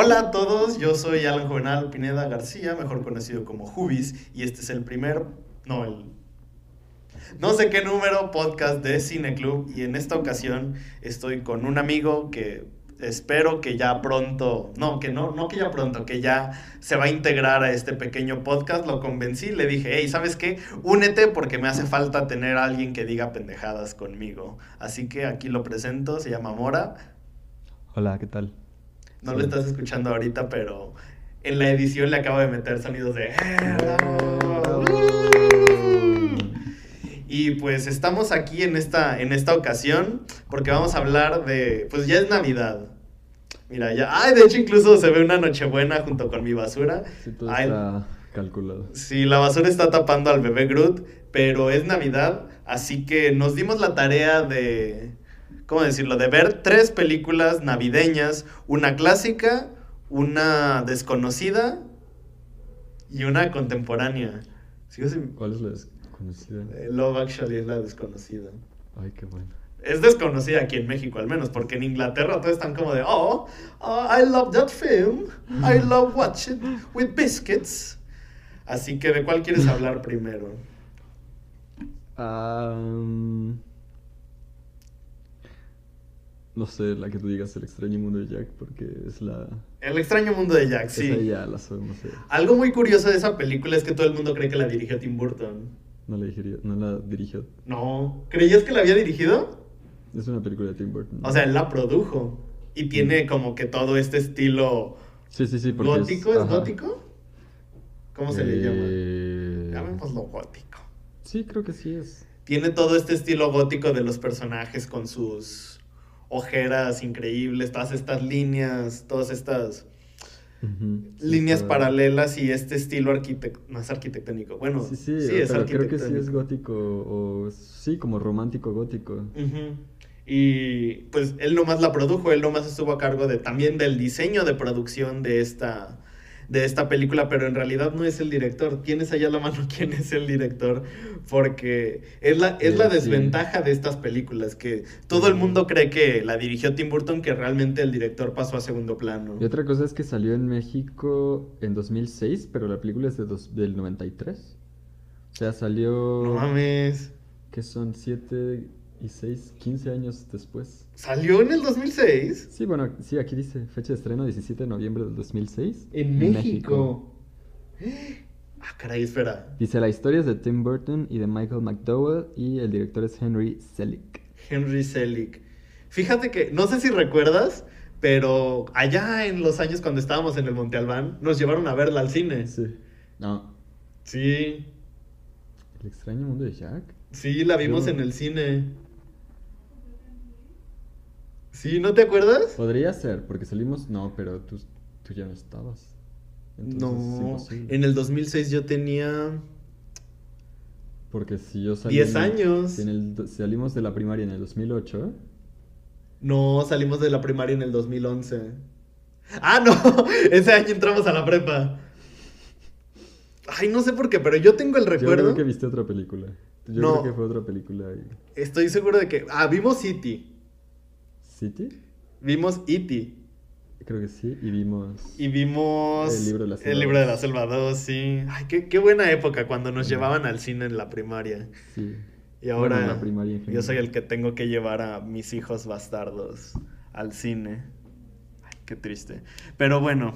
Hola a todos, yo soy Alan Juvenal Pineda García, mejor conocido como Jubis, y este es el primer, no, el no sé qué número podcast de Cine Club y en esta ocasión estoy con un amigo que espero que ya pronto, no, que no, no que ya pronto, que ya se va a integrar a este pequeño podcast. Lo convencí, le dije, hey, ¿sabes qué? Únete porque me hace falta tener a alguien que diga pendejadas conmigo. Así que aquí lo presento, se llama Mora. Hola, ¿qué tal? No lo estás escuchando ahorita, pero en la edición le acabo de meter sonidos de... Y pues estamos aquí en esta, en esta ocasión porque vamos a hablar de, pues ya es Navidad. Mira, ya, ay, de hecho incluso se ve una Nochebuena junto con mi basura. Sí, todo está calculado. Sí, la basura está tapando al bebé Groot, pero es Navidad, así que nos dimos la tarea de, ¿cómo decirlo? De ver tres películas navideñas, una clásica, una desconocida y una contemporánea. ¿Cuál es la eh, Love Actually es la desconocida. Ay, qué bueno. Es desconocida aquí en México al menos, porque en Inglaterra todos están como de, oh, oh I love that film, I love watching with biscuits. Así que, ¿de cuál quieres hablar primero? No sé, la que tú digas, El extraño mundo de Jack, porque es la... El extraño mundo de Jack, sí. ya la sabemos. Algo muy curioso de esa película es que todo el mundo cree que la dirigió Tim Burton. No la dirigió. No la dirigió. No. ¿Creías que la había dirigido? Es una película de Tim Burton. O sea, él la produjo. Y tiene mm. como que todo este estilo. Sí, sí, sí. ¿Gótico? ¿Es, gótico? ¿Cómo se le eh, llama? Llamémoslo gótico. Sí, creo que sí es. Tiene todo este estilo gótico de los personajes con sus ojeras increíbles, todas estas líneas, todas estas líneas paralelas y este estilo más arquitectónico. Bueno, sí, sí, sí es creo que sí es gótico o sí, como romántico gótico. Y pues él nomás la produjo, él nomás estuvo a cargo de también del diseño de producción de esta de esta película, pero en realidad no es el director. Tienes allá la mano quién es el director, porque es la, es la desventaja de estas películas, que todo el mundo cree que la dirigió Tim Burton, que realmente el director pasó a segundo plano. Y otra cosa es que salió en México en 2006, pero la película es de del 93. O sea, salió... No mames. Que son siete y 6, 15 años después. ¿Salió en el 2006? Sí, bueno, sí, aquí dice fecha de estreno 17 de noviembre del 2006. En, México. Ah, caray, espera. Dice, la historia es de Tim Burton y de Michael McDowell y el director es Henry Selick. Henry Selick. Fíjate que, no sé si recuerdas, pero allá en los años cuando estábamos en el Monte Albán, nos llevaron a verla al cine. Sí. No. Sí. ¿El extraño mundo de Jack? Sí, la vimos en el cine. ¿Sí? ¿No te acuerdas? Podría ser, porque salimos... No, pero tú, tú ya no estabas. no, en el 2006 yo tenía... Porque si yo salí... 10 años. Si, en el, salimos de la primaria en el 2008. No, salimos de la primaria en el 2011. Ah, no, ese año entramos a la prepa. Ay, no sé por qué, pero yo tengo el recuerdo. Yo creo que viste otra película. Yo creo que fue otra película. Estoy seguro de que. Ah, vimos City. ¿City? Vimos E.T. Creo que sí, y vimos... Y vimos... El libro de la selva. El libro de la selva 2, sí. Ay, qué, buena época cuando nos llevaban al cine en la primaria. Sí. Y ahora la primaria yo soy el que tengo que llevar a mis hijos bastardos al cine. Ay, qué triste. Pero bueno,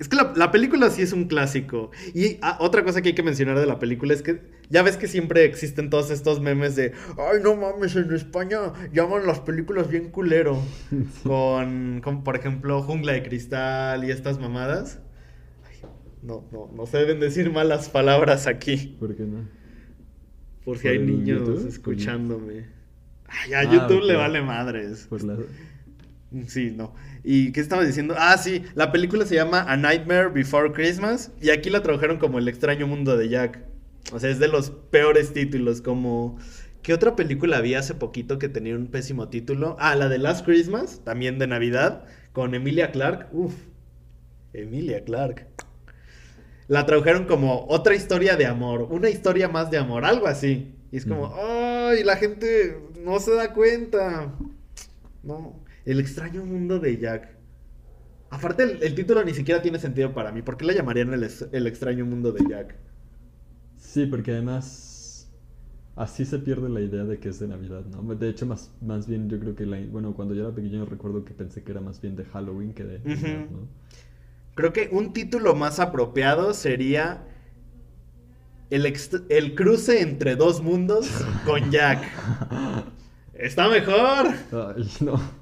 es que la, película sí es un clásico. Y ah, otra cosa que hay que mencionar de la película es que ya ves que siempre existen todos estos memes de, ay, no mames, en España llaman las películas bien culero. Con, por ejemplo, Jungla de Cristal y estas mamadas. no, no, no se deben decir malas palabras aquí. ¿Por qué no? Porque hay niños escuchándome. Ay, a ah, YouTube le vale madres. Por la... Sí, no. ¿Y qué estaba diciendo? Ah, sí, la película se llama A Nightmare Before Christmas y aquí la tradujeron como El extraño mundo de Jack. O sea, es de los peores títulos, como... ¿Qué otra película había hace poquito que tenía un pésimo título? Ah, la de Last Christmas, también de Navidad, con Emilia Clark. Uf, Emilia Clark. La tradujeron como otra historia de amor, una historia más de amor, algo así. Y es como, ¡ay! la gente no se da cuenta. No. El extraño mundo de Jack. Aparte, el, título ni siquiera tiene sentido para mí. ¿Por qué la llamarían el, el extraño mundo de Jack? Sí, porque además así se pierde la idea de que es de Navidad, ¿no? De hecho, más, más bien yo creo que, la, bueno, cuando yo era pequeño recuerdo que pensé que era más bien de Halloween que de ¿no? Creo que un título más apropiado sería el, el cruce entre dos mundos con Jack. Está mejor. Ay, no.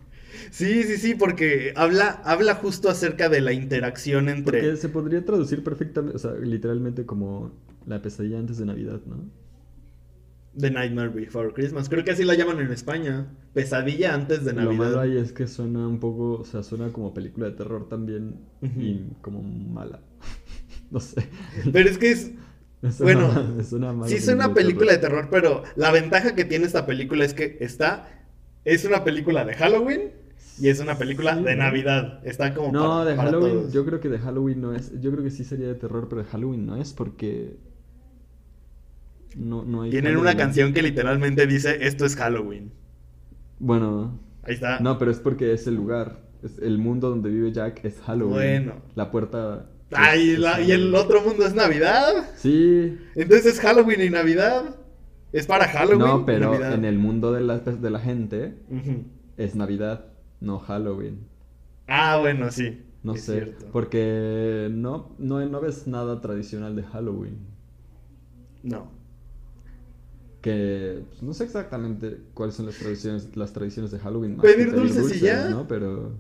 Sí, sí, sí, porque habla, habla justo acerca de la interacción entre. Porque se podría traducir perfectamente, o sea, literalmente como la pesadilla antes de Navidad, ¿no? The Nightmare Before Christmas. Creo que así la llaman en España. Pesadilla antes de Navidad. Lo malo ahí es que suena un poco, o sea, suena como película de terror también y como mala. no sé. Pero es que es. bueno, sí es una película de terror, pero la ventaja que tiene esta película es que está. Es una película de Halloween y es una película de Navidad. Está como. No, de Halloween. Yo creo que de Halloween no es. Yo creo que sí sería de terror, pero de Halloween no es porque. No, no hay. Tienen una canción que literalmente dice: Esto es Halloween. Bueno. Ahí está. No, pero es porque es el lugar. Es el mundo donde vive Jack es Halloween. Bueno. La puerta. Ay, ¿y el otro mundo es Navidad? Sí. Entonces es Halloween y Navidad. Es para Halloween. No, pero en el mundo de la, de la gente es Navidad no Halloween. Ah, bueno, sí. No sé, porque no, no, no ves nada tradicional de Halloween. No. Que pues, no sé exactamente cuáles son las tradiciones, las tradiciones de Halloween. pedir, dulces, y ya. ¿no? Pero,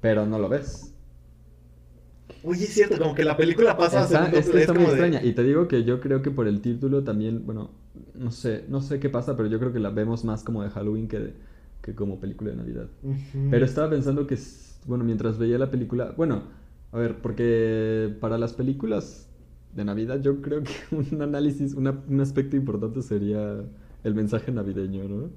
pero no lo ves. Oye, es cierto, como que la película pasa a es, está muy extraña. Y te digo que yo creo que por el título también, bueno, no sé, no sé qué pasa, pero yo creo que la vemos más como de Halloween que de, que como película de Navidad. Pero estaba pensando que, bueno, mientras veía la película, bueno, a ver, porque para las películas de Navidad yo creo que un análisis, un aspecto importante sería el mensaje navideño, ¿no?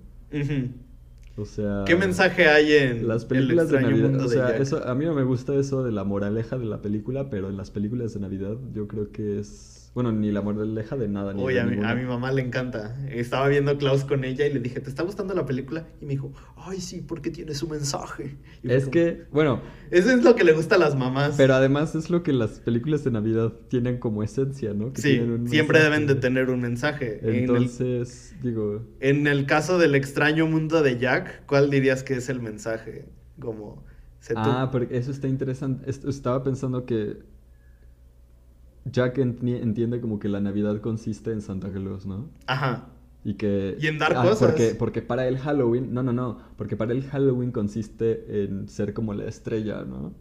O sea... ¿Qué mensaje hay en las películas de Navidad? O sea, eso, a mí no me gusta eso de la moraleja de la película, pero en las películas de Navidad yo creo que es bueno, ni la moraleja de nada. Ni Oye, a, mi, a mi mamá le encanta. Estaba viendo Klaus con ella y le dije, ¿te está gustando la película? Y me dijo, ay, sí, porque tiene su mensaje. es que, bueno. Eso es lo que le gusta a las mamás. Pero además es lo que las películas de Navidad tienen como esencia, ¿no? sí, siempre deben de tener un mensaje. Entonces, digo. En el caso del extraño mundo de Jack, ¿cuál dirías que es el mensaje? Como. Ah, porque eso está interesante. Estaba pensando que Jack entiende como que la Navidad consiste en Santa Claus, ¿no? Ajá. Y que... Y en dar ah, cosas. Porque, porque para él Halloween... No, no, no. Porque para él Halloween consiste en ser como la estrella, ¿no?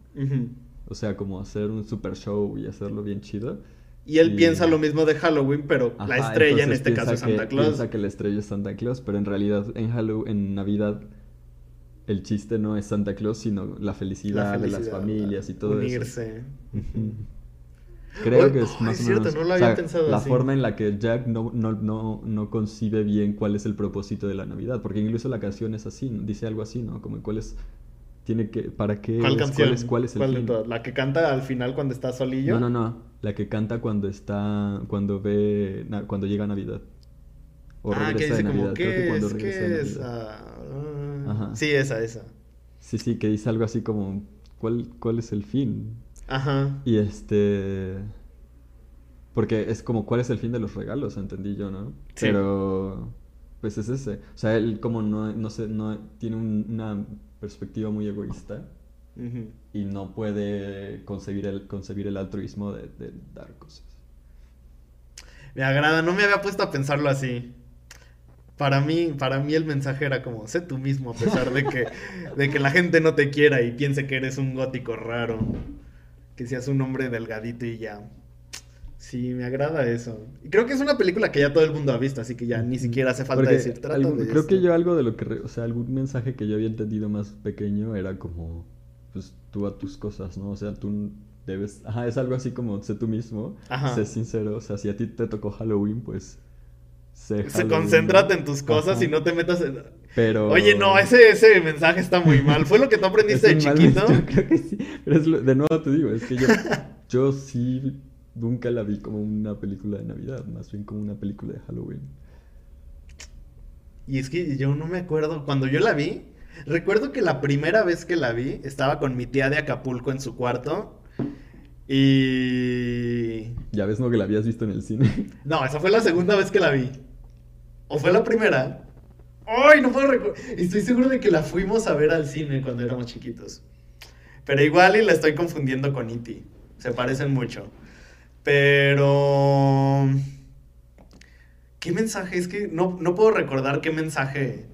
O sea, como hacer un super show y hacerlo bien chido. Y él piensa lo mismo de Halloween, pero la estrella en este caso es Santa Claus. Piensa que la estrella es Santa Claus, pero en realidad en Halloween, en Navidad, el chiste no es Santa Claus, sino la felicidad, de las familias y todo unirse. eso. Unirse. Creo que es más o menos. No lo había pensado la forma en la que Jack no, no, no, no, concibe bien cuál es el propósito de la Navidad. Porque incluso la canción es así, dice algo así, ¿no? Como cuál es. Tiene que. ¿Para qué? ¿Cuál canción? ¿Cuál es, el fin? ¿La que canta al final cuando está solillo? No, no, no. La que canta cuando está. Cuando ve. Cuando llega Navidad. O ah, regresa de Navidad. Creo que cuando regresa de Navidad. Ajá. Sí, esa, esa. Sí, sí, que dice algo así como. ¿Cuál, cuál es el fin? Ajá. Y este... Porque es como, ¿cuál es el fin de los regalos? Entendí yo, ¿no? Sí. Pero... Pues es ese. O sea, él como no, no, sé, no tiene una perspectiva muy egoísta y no puede concebir el, concebir el altruismo de, de, dar cosas. Me agrada, no me había puesto a pensarlo así. Para mí, para mí el mensaje era como, sé tú mismo a pesar de que, de que la gente no te quiera y piense que eres un gótico raro que seas un hombre delgadito y ya. Sí, me agrada eso. Y creo que es una película que ya todo el mundo ha visto, así que ya ni siquiera hace falta decir. Trato creo que yo algo de lo que, o sea, algún mensaje que yo había entendido más pequeño era como, pues tú a tus cosas, ¿no? O sea, tú debes, ajá, es algo así como sé tú mismo, ajá. sé sincero, o sea, si a ti te tocó Halloween, pues Se concéntrate en tus cosas y no te metas en... Pero... Oye, no, ese, ese mensaje está muy mal. ¿Fue lo que tú aprendiste de chiquito? yo creo que sí. Pero es de nuevo te digo, es que yo, yo sí nunca la vi como una película de Navidad, más bien como una película de Halloween. Y es que yo no me acuerdo, cuando yo la vi, Recuerdo que la primera vez que la vi, estaba con mi tía de Acapulco en su cuarto. Y. Ya ves, no que la habías visto en el cine. No, esa fue la segunda vez que la vi. ¿O fue la primera? ¡Ay, no puedo recordar! Estoy seguro de que la fuimos a ver al cine cuando éramos chiquitos. Pero igual y la estoy confundiendo con E.T. Se parecen mucho. Pero... ¿Qué mensaje? Es que no, no puedo recordar qué mensaje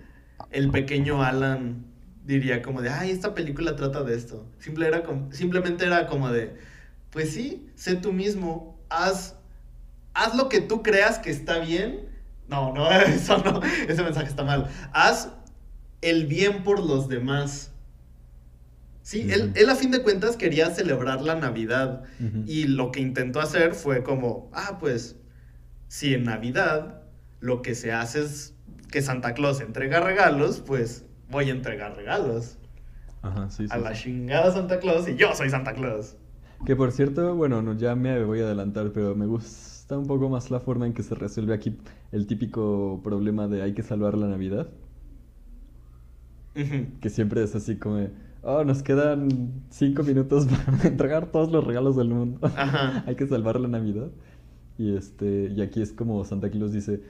el pequeño Alan diría como de, ay, esta película trata de esto. Simple era como, simplemente era como de, pues sí, sé tú mismo, haz, haz lo que tú creas que está bien. No, no, eso no, ese mensaje está mal. Haz el bien por los demás. Sí, él, él, a fin de cuentas quería celebrar la Navidad y lo que intentó hacer fue como, ah, pues, si en Navidad lo que se hace es que Santa Claus entrega regalos, pues voy a entregar regalos. Ajá, sí, sí, a la chingada Santa Claus y yo soy Santa Claus. Que por cierto, bueno, no, ya me voy a adelantar, pero me gusta un poco más la forma en que se resuelve aquí el típico problema de hay que salvar la Navidad. Que siempre es así como oh, nos quedan cinco minutos para entregar todos los regalos del mundo. Hay que salvar la Navidad. Y este, y aquí es como Santa Claus dice,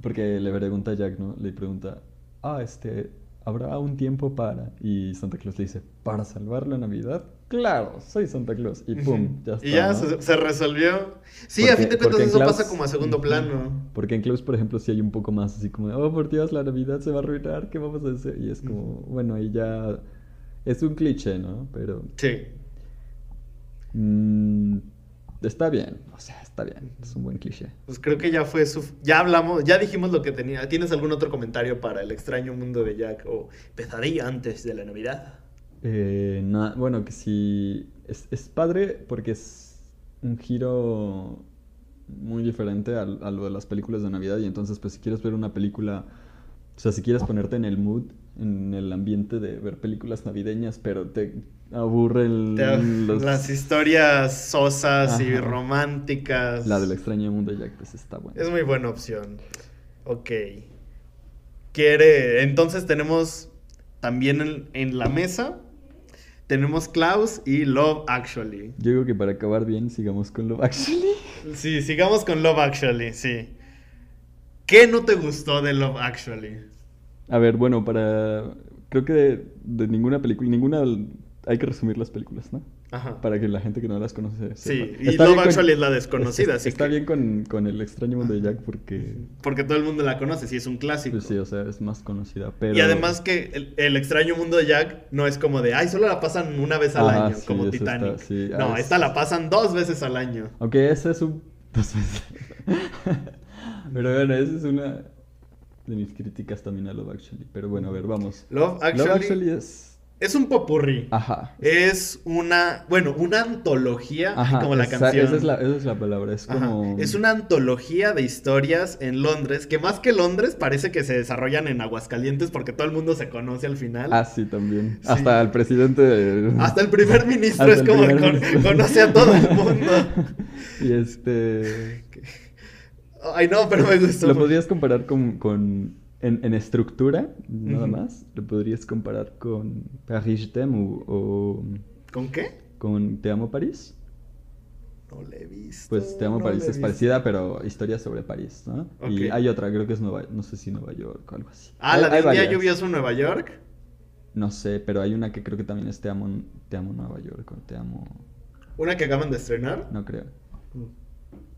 porque le pregunta a Jack, ¿no? Le pregunta, ah, este, ¿habrá un tiempo para? Y Santa Claus le dice, ¿para salvar la Navidad? Claro, soy Santa Claus. Y pum, ya está. Y ya se, resolvió. Sí, a fin de cuentas eso pasa como a segundo plano. Porque en Klaus, por ejemplo, sí hay un poco más así como, oh, por Dios, la Navidad se va a arruinar, ¿qué vamos a hacer? Y es como, bueno, ahí ya es un cliché, ¿no? Pero... Sí. Mmm, está bien, o sea, está bien, es un buen cliché. Pues creo que ya fue su... Ya hablamos, ya dijimos lo que tenía. ¿Tienes algún otro comentario para el extraño mundo de Jack o pesadilla antes de la Navidad? Eh, bueno, que sí, es, es, padre porque es un giro muy diferente a, a lo de las películas de Navidad y entonces pues si quieres ver una película, o sea, si quieres ponerte en el mood en el ambiente de ver películas navideñas, pero te aburren las historias sosas y románticas. La del extraño mundo de Jack, pues está buena. Es muy buena opción. Ok. Quiere. Entonces tenemos también en, en la mesa. Tenemos Klaus y Love Actually. Yo digo que para acabar bien, sigamos con Love Actually. Sí, sigamos con Love Actually, sí. ¿Qué no te gustó de Love Actually? A ver, bueno, para. Creo que de, ninguna película, ninguna. Hay que resumir las películas, ¿no? Ajá. Para que la gente que no las conoce. Sí, y Love Actually es la desconocida. Está, está bien con, con, El extraño mundo de Jack porque. Porque todo el mundo la conoce, sí, es un clásico. Pues sí, o sea, es más conocida. Pero... Y además que el, el, extraño mundo de Jack no es como de, ay, solo la pasan una vez al año, como Titanic. sí. No, ah, esta la pasan dos veces al año. Aunque esa es un. Dos veces. pero bueno, esa es una de mis críticas también a Love Actually. Pero bueno, a ver, vamos. Love Actually, es... Es un popurrí. Ajá. Es una, bueno, una antología, como la canción. Esa es la, esa es la palabra, es como... Es una antología de historias en Londres, que más que Londres parece que se desarrollan en Aguascalientes porque todo el mundo se conoce al final. Ah, sí, también. Hasta el presidente... Hasta el primer ministro es como conoce a todo el mundo. y este... Ay, no, pero me gustó. Lo podrías comparar con. con en, en, estructura, nada más. Lo podrías comparar con Paris T'aime o, ¿Con qué? Con Te Amo París. No le he visto. Pues Te Amo París es parecida, pero historia sobre París, ¿no? Y hay otra, creo que es Nueva no sé si Nueva York o algo así. Ah, la de día lluvioso en Nueva York. No sé, pero hay una que creo que también es Te Amo, Te Amo Nueva York o Te Amo. ¿Una que acaban de estrenar? No creo. Mm.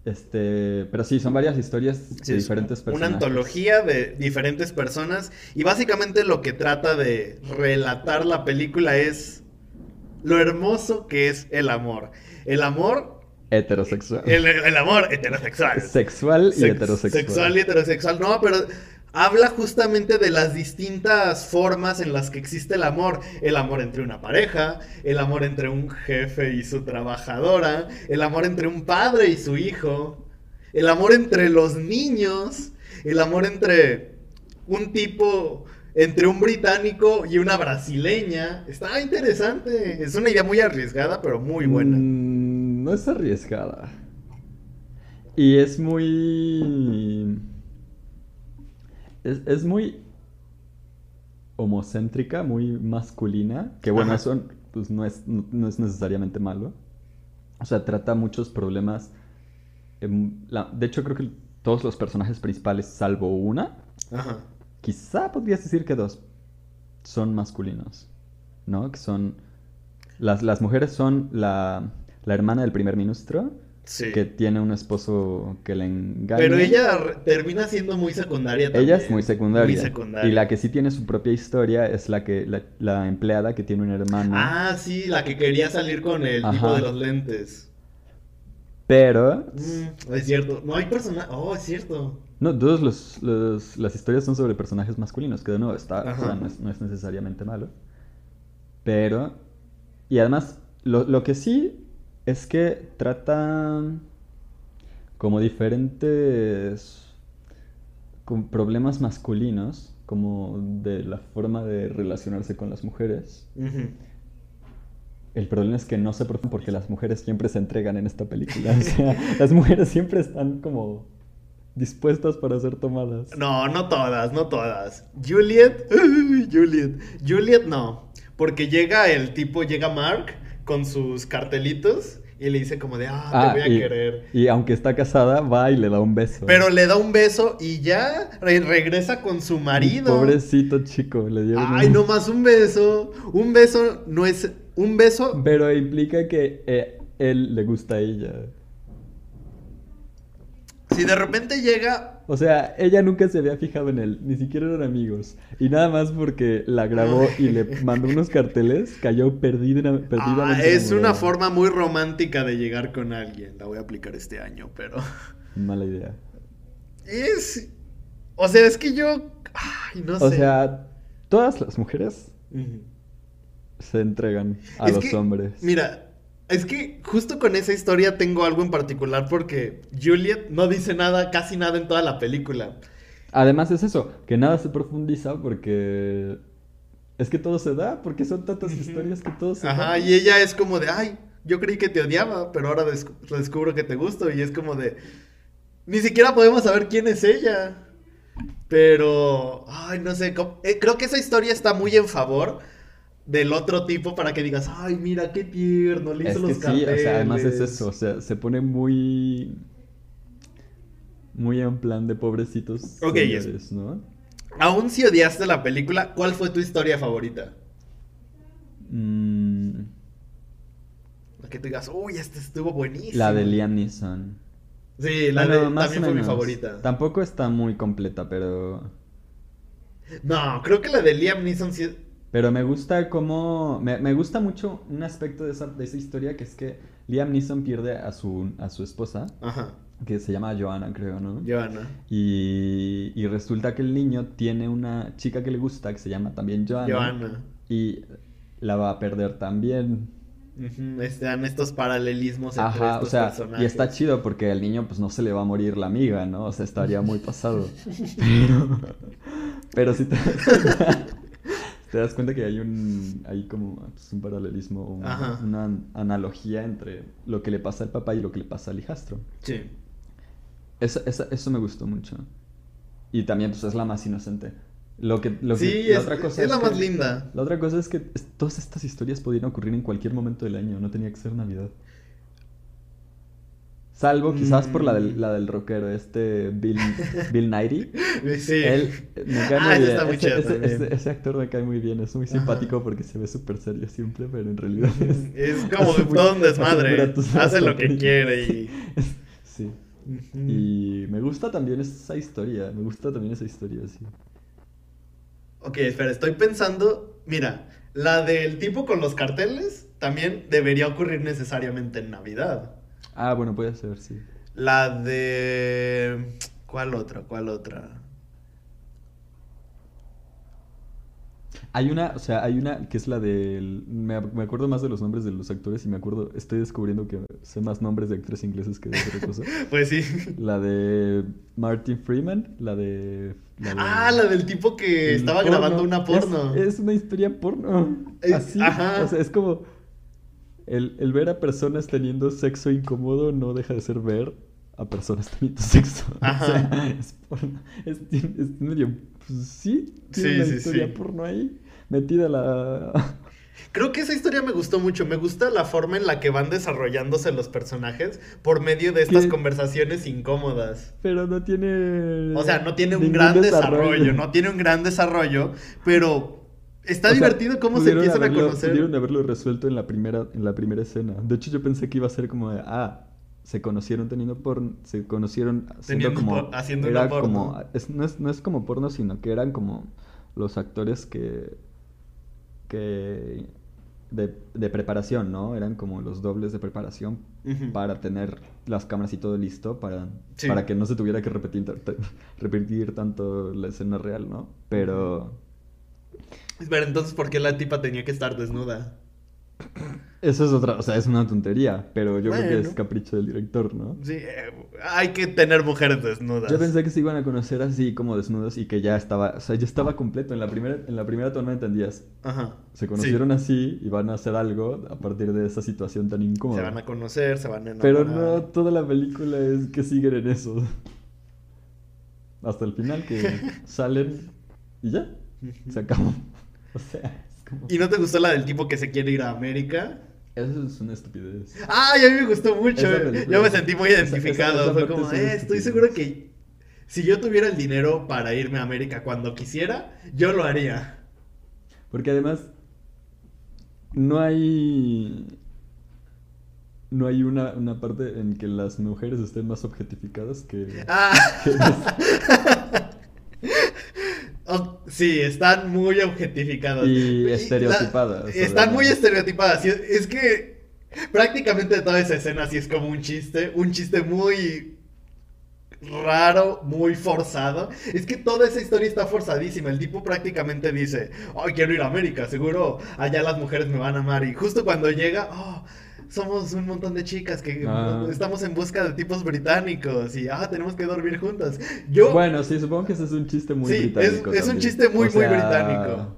Este, pero sí, son varias historias de diferentes personas. Una antología de diferentes personas. Y básicamente lo que trata de relatar la película es lo hermoso que es el amor. El amor. Heterosexual. El, amor heterosexual. Sexual y heterosexual. Sexual y heterosexual. No, pero habla justamente de las distintas formas en las que existe el amor. El amor entre una pareja, el amor entre un jefe y su trabajadora, el amor entre un padre y su hijo, el amor entre los niños, el amor entre un tipo, entre un británico y una brasileña. Está interesante. Es una idea muy arriesgada, pero muy buena. Mm, no es arriesgada. Y es muy es, muy... homocéntrica, muy masculina, que bueno, eso pues, no, es, no, es necesariamente malo. O sea, trata muchos problemas. de hecho, creo que todos los personajes principales, salvo una, quizá podrías decir que dos, son masculinos, ¿no? Que son... Las, las mujeres son la, la hermana del primer ministro que tiene un esposo que le engaña. Pero ella termina siendo muy secundaria también. Ella es muy secundaria. Y la que sí tiene su propia historia es la que la, empleada que tiene un hermano. Ah, sí, la que quería salir con el tipo de los lentes. Pero... Mm, es cierto. No hay personaje... Oh, es cierto. No, todas los, las historias son sobre personajes masculinos, que de nuevo está, no, es, necesariamente malo. Pero... Y además, lo, lo que sí es que trata como diferentes con problemas masculinos, como de la forma de relacionarse con las mujeres. El problema es que no se profunda porque las mujeres siempre se entregan en esta película. O sea, las mujeres siempre están como dispuestas para ser tomadas. No, no todas, no todas. Juliet, Juliet, Juliet no. Porque llega el tipo, llega Mark con sus cartelitos y le dice como de, ah, te ah, voy a querer. Y aunque está casada, va y le da un beso. Pero le da un beso y ya regresa con su marido. Pobrecito chico, le Ay, no más un beso. Un beso no es... Un beso... Pero implica que eh, él le gusta a ella. Si de repente llega o sea, ella nunca se había fijado en él, ni siquiera eran amigos. Y nada más porque la grabó y le mandó unos carteles, cayó perdida. perdida ah, es una forma muy romántica de llegar con alguien. La voy a aplicar este año, pero. Mala idea. Es. O sea, es que yo. Ay, no sé. O sea, todas las mujeres se entregan a los hombres. Mira, es que justo con esa historia tengo algo en particular porque Juliet no dice nada, casi nada en toda la película. Además es eso, que nada se profundiza porque es que todo se da, porque son tantas historias que todo se Ajá, y ella es como de, ay, yo creí que te odiaba, pero ahora descubro que te gusto y es como de, ni siquiera podemos saber quién es ella. Pero, ay, no sé, eh, creo que esa historia está muy en favor del otro tipo para que digas, ay, mira qué tierno, le hizo los sí, o sea, además es eso, o sea, se pone muy muy en plan de pobrecitos Ok, ¿no? Aún si odiaste la película, ¿cuál fue tu historia favorita? Mm. La que te digas, uy, esta estuvo buenísima. La de Liam Neeson. Sí, la de, también fue mi favorita. Tampoco está muy completa, pero... No, creo que la de Liam Neeson sí pero me gusta cómo. Me, gusta mucho un aspecto de esa, de esa, historia que es que Liam Neeson pierde a su, a su esposa. Ajá. Que se llama Joanna, creo, ¿no? Joanna. Y, y resulta que el niño tiene una chica que le gusta que se llama también Joanna. Joanna. Y la va a perder también. Están estos paralelismos entre Ajá, estos o sea, personajes. Y está chido porque al niño pues no se le va a morir la amiga, ¿no? O sea, estaría muy pasado. pero, pero si te te das cuenta que hay un hay como pues, un paralelismo, una analogía entre lo que le pasa al papá y lo que le pasa al hijastro. Sí. Eso, eso, me gustó mucho. Y también pues es la más inocente. Lo que, lo sí, que, la otra cosa es, la más linda. La otra cosa es que todas estas historias podían ocurrir en cualquier momento del año, no tenía que ser Navidad. Salvo quizás por la del, mm. la del rockero, este Bill, Bill Nighy. Sí. Él me cae ah, muy bien. Ese, ese, actor me cae muy bien. Es muy simpático porque se ve súper serio siempre, pero en realidad es. Es como todo un desmadre. Hace lo que quiere y. Sí. Y me gusta también esa historia. Me gusta también esa historia, sí. Ok, espera, estoy pensando. Mira, la del tipo con los carteles también debería ocurrir necesariamente en Navidad. Ah, bueno, puede ser, sí. La de... ¿Cuál otra? ¿Cuál otra? Hay una, o sea, hay una que es la del... Me, acuerdo más de los nombres de los actores y me acuerdo, estoy descubriendo que sé más nombres de actores ingleses que de otra cosa. pues sí. La de Martin Freeman, la de... ah, la del tipo que estaba grabando una porno. Es, una historia porno. Así. Ajá. O sea, es como el, ver a personas teniendo sexo incómodo no deja de ser ver a personas teniendo sexo. Ajá. O sea, es, porno, es, es, medio. Pues sí, tiene sí, una sí, historia porno ahí. Metida la. Creo que esa historia me gustó mucho. Me gusta la forma en la que van desarrollándose los personajes por medio de estas conversaciones incómodas. Pero no tiene. O sea, no tiene un gran desarrollo. No tiene un gran desarrollo, pero. Está divertido cómo se empiezan a conocer. Pudieron haberlo resuelto en la primera, en la primera escena. De hecho, yo pensé que iba a ser como de, ah, se conocieron teniendo porno, se conocieron haciendo como, haciendo era porno. como no, es, no es como porno, sino que eran como los actores que que de, preparación, ¿no? Eran como los dobles de preparación para tener las cámaras y todo listo para, para que no se tuviera que repetir, repetir tanto la escena real, ¿no? Pero... Espera, entonces, ¿por qué la tipa tenía que estar desnuda? Eso es otra, o sea, es una tontería, pero yo creo que es capricho del director, ¿no? Sí, eh, hay que tener mujeres desnudas. Yo pensé que se iban a conocer así como desnudos y que ya estaba, o sea, ya estaba completo. En la primera, en la primera toma entendías. Ajá. Se conocieron así y van a hacer algo a partir de esa situación tan incómoda. Se van a conocer, se van a enamorar. Pero no, toda la película es que siguen en eso. Hasta el final que salen y ya, se acabó. O sea... ¿Y no te gustó la del tipo que se quiere ir a América? Eso es una estupidez. ¡Ay, a mí me gustó mucho! Yo me sentí muy identificado. Fue como, eh, estoy seguro que si yo tuviera el dinero para irme a América cuando quisiera, yo lo haría. Porque además, no hay. No hay una, una parte en que las mujeres estén más objetificadas que. Ah. Sí, están muy objetificadas. Y estereotipadas. están muy estereotipadas. Es que prácticamente toda esa escena sí es como un chiste. Un chiste muy raro, muy forzado. Es que toda esa historia está forzadísima. El tipo prácticamente dice, ay, quiero ir a América, seguro allá las mujeres me van a amar. Y justo cuando llega, oh, somos un montón de chicas que ah. estamos en busca de tipos británicos y ah, tenemos que dormir juntas. Yo Bueno, sí, supongo que ese es un chiste muy británico. Es, es un chiste muy, muy británico.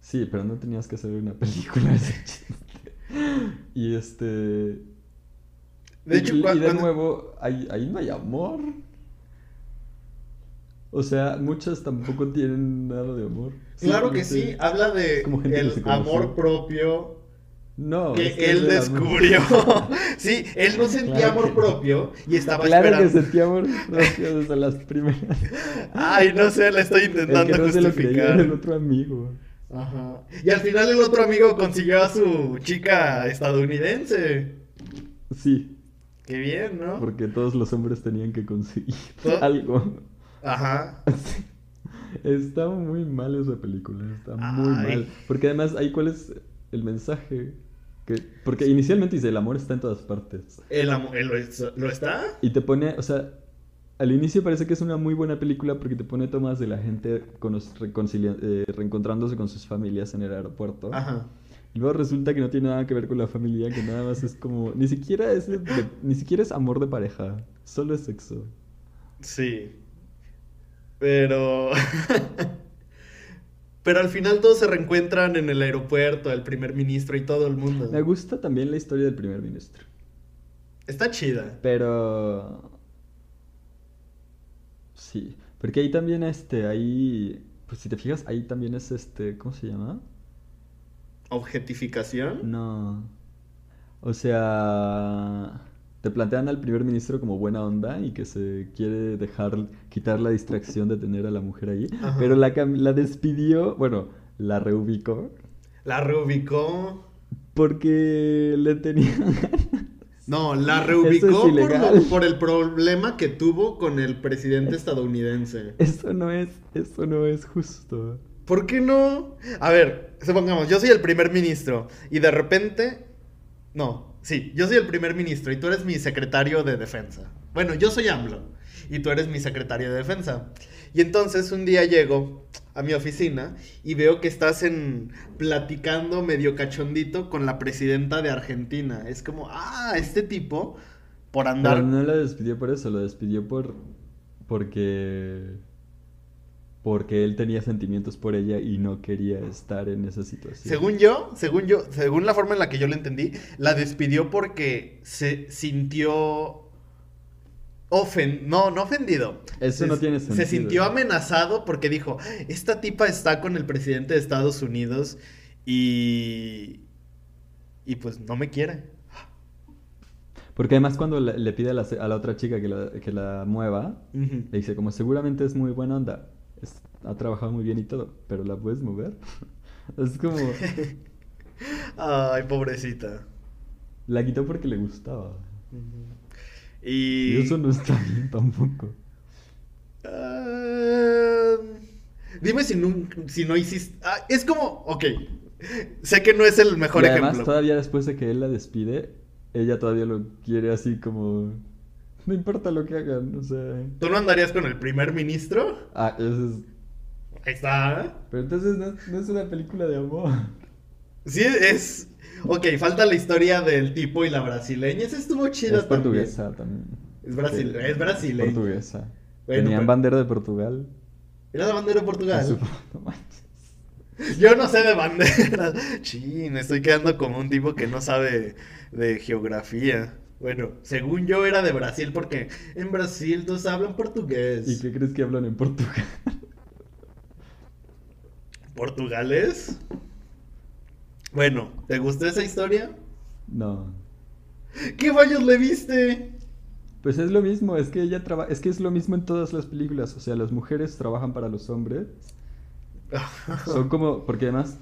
Sí, pero no tenías que hacer una película de ese chiste. Y este. De hecho, y, y de nuevo, ahí, ahí no hay amor. O sea, muchas tampoco tienen nada de amor. Claro que sí, habla de el amor propio, no. Que él descubrió. sí, él no sentía amor propio y estaba claro esperando. Claro que sentía amor propio desde las primeras. Ay, no sé, le estoy intentando el que no justificar. el otro amigo. Ajá. Y al final el otro amigo consiguió a su chica estadounidense. Sí. Qué bien, ¿no? Porque todos los hombres tenían que conseguir algo. Ajá. Está muy mal esa película, está muy mal. Porque además, ahí cuál es el mensaje porque inicialmente dice, el amor está en todas partes. ¿El amor lo, está? Y te pone, o sea, al inicio parece que es una muy buena película porque te pone tomas de la gente con eh, reencontrándose con sus familias en el aeropuerto. Ajá. Y luego resulta que no tiene nada que ver con la familia, que nada más es como, ni siquiera es, ni siquiera es amor de pareja, solo es sexo. Sí. Pero... Pero al final todos se reencuentran en el aeropuerto, el primer ministro y todo el mundo. Me gusta también la historia del primer ministro. Está chida. Pero... Sí, porque ahí también este, ahí... Pues si te fijas, ahí también es este, ¿cómo se llama? ¿Objetificación? No. O sea te plantean al primer ministro como buena onda y que se quiere dejar quitar la distracción de tener a la mujer ahí, pero la, la despidió, bueno, la reubicó. La reubicó porque le tenía No, la reubicó por, por, el problema que tuvo con el presidente estadounidense. Eso no es, eso no es justo. ¿Por qué no? A ver, supongamos, yo soy el primer ministro y de repente, no, Sí, yo soy el primer ministro y tú eres mi secretario de defensa. Bueno, yo soy AMLO y tú eres mi secretario de defensa. Y entonces un día llego a mi oficina y veo que estás en platicando medio cachondito con la presidenta de Argentina. Es como, ah, este tipo por andar. Pero no la despidió por eso, lo despidió por porque porque él tenía sentimientos por ella y no quería estar en esa situación. Según yo, según yo, según la forma en la que yo lo entendí, la despidió porque se sintió Ofen no, no ofendido. Eso no tiene sentido. Se sintió amenazado porque dijo, esta tipa está con el presidente de Estados Unidos y... Y pues no me quiere. Porque además cuando le, pide a la, otra chica que la, que la mueva, le dice como seguramente es muy buena onda, ha trabajado muy bien y todo, pero la puedes mover. es como... Ay, pobrecita. La quitó porque le gustaba. y... eso no está bien tampoco. Ah, dime si no, si no hiciste... Ah, es como, ok, sé que no es el mejor y además, todavía después de que él la despide, ella todavía lo quiere así como... No importa lo que hagan, o sea... ¿Tú no andarías con el primer ministro? Ah, eso es... Ahí está. Pero entonces no, es una película de amor. Sí, es... Ok, falta la historia del tipo y la brasileña. Esa estuvo chida es portuguesa también. Es, brasil... es brasileña. Portuguesa. Tenían bandera de Portugal. ¿Era la bandera de Portugal? No manches. Yo no sé de banderas. Chin, estoy quedando como un tipo que no sabe de geografía. Bueno, según yo era de Brasil porque en Brasil todos hablan portugués. ¿Y qué crees que hablan en Portugal? ¿Portugales? Bueno, ¿te gustó esa historia? No. ¿Qué fallos le viste? Pues es lo mismo, es que ella trabaja, es que es lo mismo en todas las películas, o sea, las mujeres trabajan para los hombres. Son como, porque además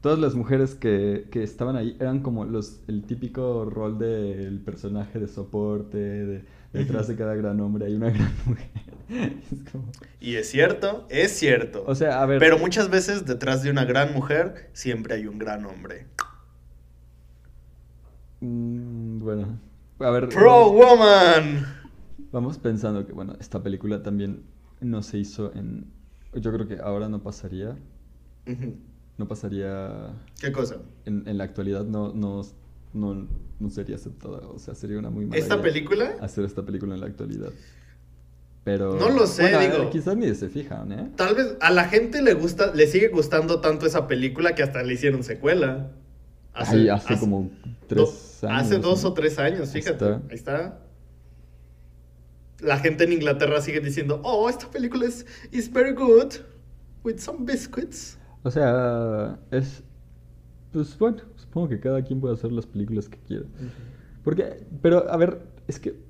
todas las mujeres que, que, estaban ahí eran como los el típico rol del personaje de soporte, de, detrás de cada gran hombre hay una gran mujer. Y es cierto, es cierto. O sea, a ver. Pero muchas veces detrás de una gran mujer siempre hay un gran hombre. Mm, bueno, a ver. Pro Woman. Vamos pensando que, bueno, esta película también no se hizo en. Yo creo que ahora no pasaría no pasaría... ¿Qué cosa? En, en la actualidad no, no, no, no, sería aceptada. O sea, sería una muy mala ¿Esta película? Hacer esta película en la actualidad. Pero... No lo sé, digo... quizás ni se fijan, ¿eh? Tal vez a la gente le gusta, le sigue gustando tanto esa película que hasta le hicieron secuela. Hace, hace, como tres años. Hace dos o tres años, fíjate. Ahí está. La gente en Inglaterra sigue diciendo, oh, esta película es is very good, with some biscuits. O sea, es. Pues bueno, supongo que cada quien puede hacer las películas que quiera. Porque, pero a ver, es que.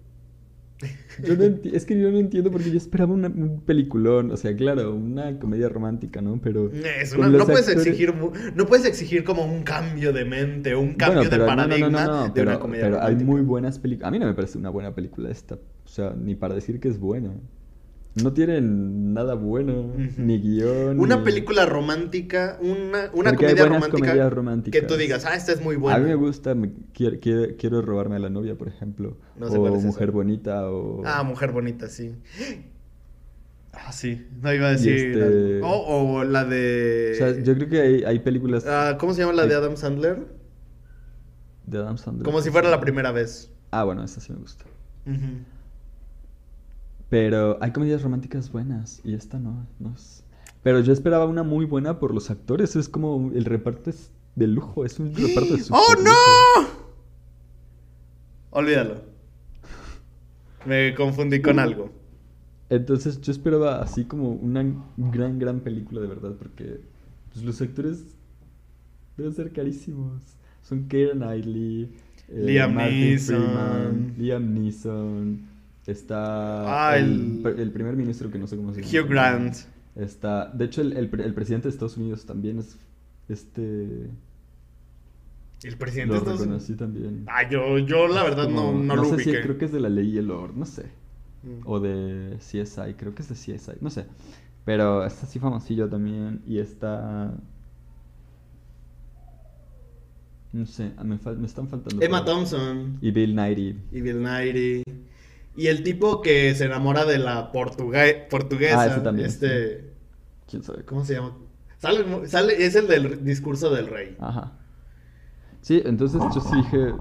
Yo no es que yo no entiendo porque yo esperaba un peliculón, o sea, claro, una comedia romántica, ¿no? Pero no puedes exigir no puedes exigir como un cambio de mente, un cambio de paradigma de una comedia pero hay muy buenas películas. A mí no me parece una buena película esta, o sea, ni para decir que es buena. No tienen nada bueno, ni guion. Una película romántica, una, una comedia romántica. Que tú digas, ah, esta es muy buena. A mí me gusta, quiero, quiero, robarme a la novia, por ejemplo. o Mujer Bonita, o. Ah, Mujer Bonita, sí. Ah, sí, no iba a decir. Este o la de. O sea, yo creo que hay, hay películas. Ah, ¿Cómo se llama la de Adam Sandler? De Adam Sandler. Como si fuera la primera vez. Ah, bueno, esa sí me gusta. Pero hay comedias románticas buenas y esta no, no es... Pero yo esperaba una muy buena por los actores. Es como el reparto es de lujo, es un reparto de ¡Oh, no! Olvídalo. Me confundí con algo. Entonces yo esperaba así como una gran, gran película de verdad, porque pues, los actores deben ser carísimos. Son Keira Knightley, eh, Liam Neeson, Liam Neeson. Está ah, el, primer ministro que no sé cómo se llama. Hugh Grant. Está, de hecho, el, presidente de Estados Unidos también es este... El presidente de Estados Unidos. también. Ah, yo, yo la verdad no, no, lo sé Si, creo que es de la ley y el orden, no sé. Mm. O de CSI, creo que es de CSI, no sé. Pero está así famosillo también y está... No sé, me, me están faltando... Emma Thompson. Y Bill Nighy. Y Bill Nighy. Y el tipo que se enamora de la portuguesa. Ah, también. Este. ¿Quién sabe? ¿Cómo se llama? Sale, sale, es el del discurso del rey. Ajá. Sí, entonces yo sí dije.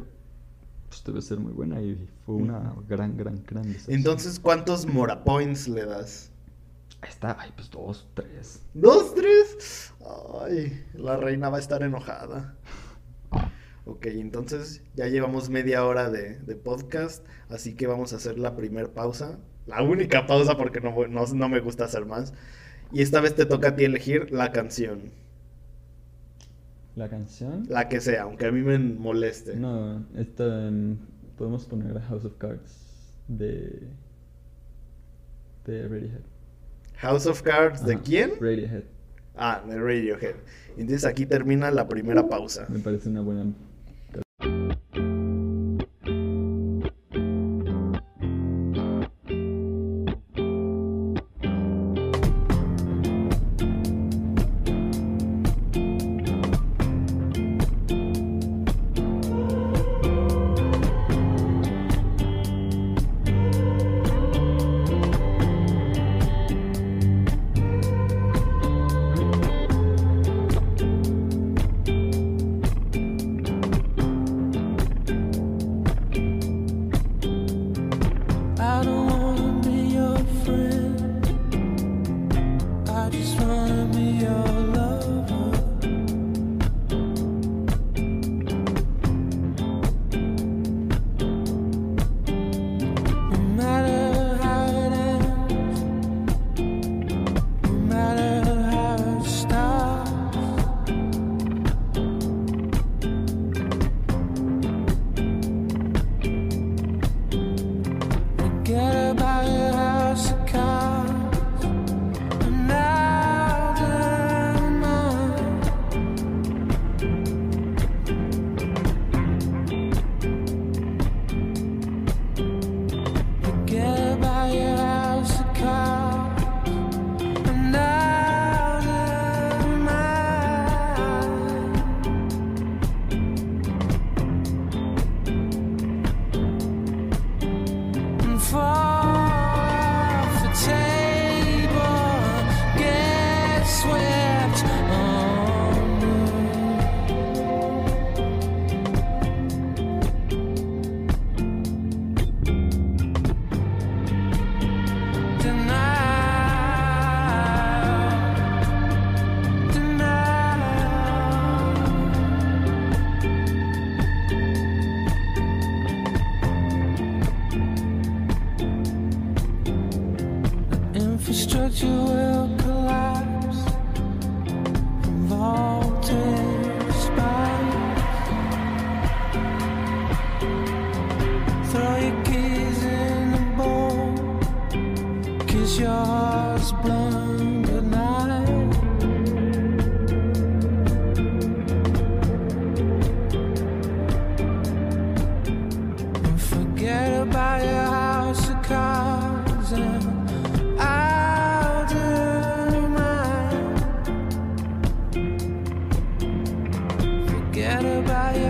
Pues debe ser muy buena y fue una gran, gran, gran Entonces, ¿cuántos Mora Points le das? Ahí está, ay, pues dos, tres. ¿Dos, tres? Ay, la reina va a estar enojada. Ok, entonces ya llevamos media hora de, podcast, así que vamos a hacer la primera pausa. La única pausa porque no, no, me gusta hacer más. Y esta vez te toca a ti elegir la canción. ¿La canción? La que sea, aunque a mí me moleste. No, esta podemos poner House of Cards de, de Radiohead. House of Cards, ¿de quién? Radiohead. Ah, de Radiohead. Entonces aquí termina la primera pausa. Me parece una buena matter by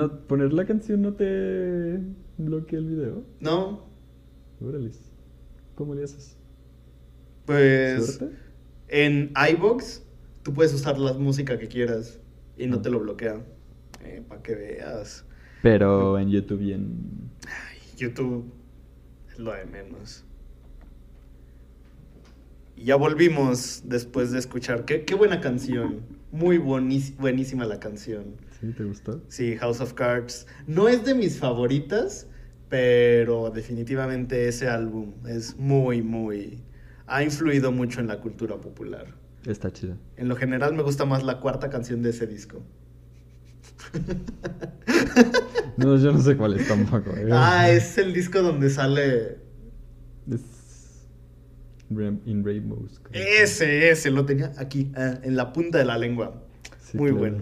¿No, ¿Poner la canción no te bloquea el video? No. Órale. ¿Cómo le haces? Pues. En iBox tú puedes usar la música que quieras y no ah. te lo bloquea. Eh, para que veas. Pero en YouTube y en. YouTube es lo de menos. Y ya volvimos después de escuchar. Qué, qué buena canción. Muy buenísima la canción. ¿Sí? ¿Te gustó? Sí, House of Cards. No es de mis favoritas, pero definitivamente ese álbum es muy, muy... Ha influido mucho en la cultura popular. Está chido. En lo general me gusta más la cuarta canción de ese disco. No, yo no sé cuál es tampoco. ¿eh? Ah, es el disco donde sale. In Rainbows. Ese, ese, lo tenía aquí, ah, en la punta de la lengua. Muy bueno.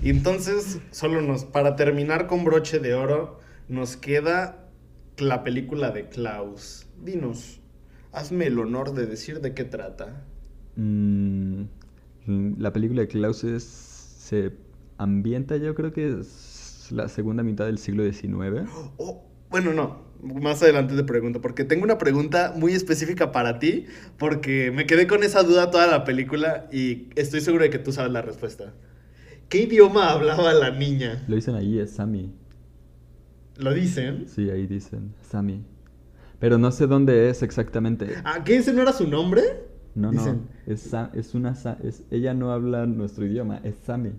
Y entonces, solo nos. Para terminar con broche de oro, nos queda la película de Klaus. Dinos, hazme el honor de decir de qué trata. Mm, la película de Klaus es. Se ambienta, yo creo que es la segunda mitad del siglo XIX. Oh, bueno, no. Más adelante te pregunto, porque tengo una pregunta muy específica para ti, porque me quedé con esa duda toda la película y estoy seguro de que tú sabes la respuesta. ¿Qué idioma hablaba la niña? Lo dicen ahí, es Sami. ¿Lo dicen? Sí, ahí dicen, Sami. Pero no sé dónde es exactamente. ¿Ah, qué ese no era su nombre? No, no. Es, es una. Es, ella no habla nuestro idioma, es Sami.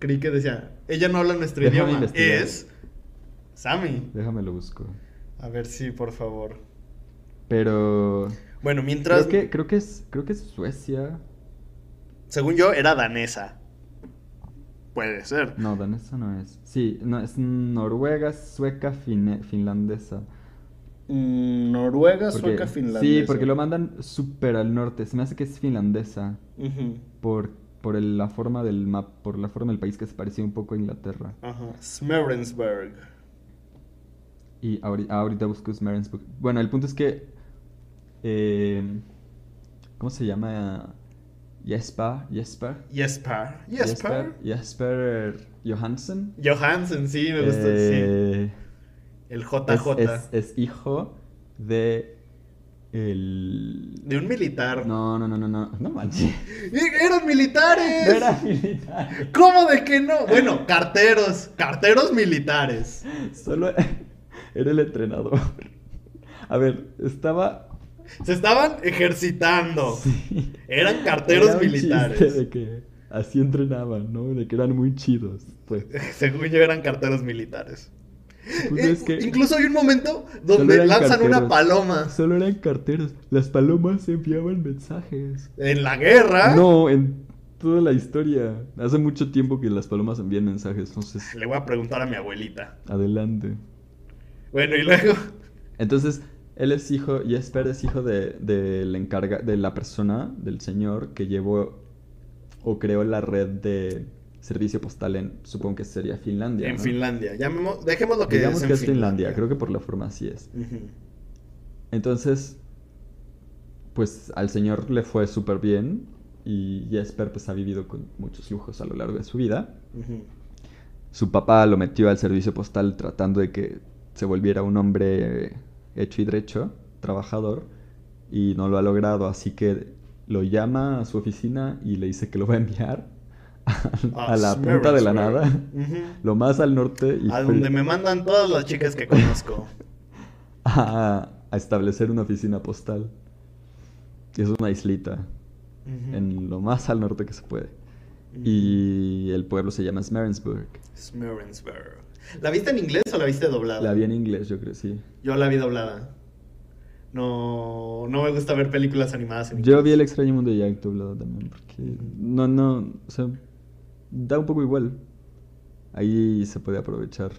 Creí que decía, ella no habla nuestro idioma, es Sammy. Déjame lo busco. A ver si, por favor. Pero. Bueno, mientras. Creo que, creo que es. Creo que es Suecia. Según yo, era danesa. Puede ser. No, danesa no es. Sí, no, es Noruega, sueca, finlandesa. Mm, Noruega, sueca, finlandesa. Sí, porque lo mandan súper al norte. Se me hace que es finlandesa. Por por la forma del map, por la forma del país que se parecía un poco a Inglaterra. Ajá. Smerensburg. Y ahorita, ahorita busco. Bueno, el punto es que. Eh, ¿Cómo se llama? Jesper. Jesper. Jesper. Jesper. Jesper Johansen. Johansen, sí, me gustó. Eh, sí. El JJ. es hijo de el... De un militar. No, no, no, no, no, no manches. ¡Eran militares! No eran militares. ¿Cómo de que no? Bueno, carteros, carteros militares. Solo era el entrenador. A ver, estaba... Se estaban ejercitando. Sí. Eran carteros militares. de que así entrenaban, ¿no? De que eran muy chidos. Pues. Según yo eran carteros militares. Pues incluso hay un momento donde lanzan una paloma. Solo eran carteros. Las palomas enviaban mensajes. ¿En la guerra? No, en toda la historia. Hace mucho tiempo que las palomas envían mensajes. Entonces... Le voy a preguntar a mi abuelita. Adelante. Bueno, y luego. Entonces, él es hijo, Jesper es hijo de, de, la encarga, de la persona, del señor que llevó o creó la red de servicio postal en, supongo que sería Finlandia. En Finlandia. dejemos lo que Digamos que es Finlandia. creo que por la forma así es. Entonces, pues al señor le fue súper bien y Jesper pues ha vivido con muchos lujos a lo largo de su vida. Su papá lo metió al servicio postal tratando de que se volviera un hombre hecho y derecho, trabajador, y no lo ha logrado, así que lo llama a su oficina y le dice que lo va a enviar a, la punta de la nada, lo más al norte. Y a donde me mandan todas las chicas que conozco. a, establecer una oficina postal. Es una islita. En lo más al norte que se puede. Y el pueblo se llama Smerensburg. Smerensburg. ¿La viste en inglés o la viste doblada? La vi en inglés, yo creo, sí. Yo la vi doblada. No, no me gusta ver películas animadas en inglés. Yo vi El extraño mundo de Jack doblado también, porque no, no, o sea, da un poco igual. Ahí se puede aprovechar.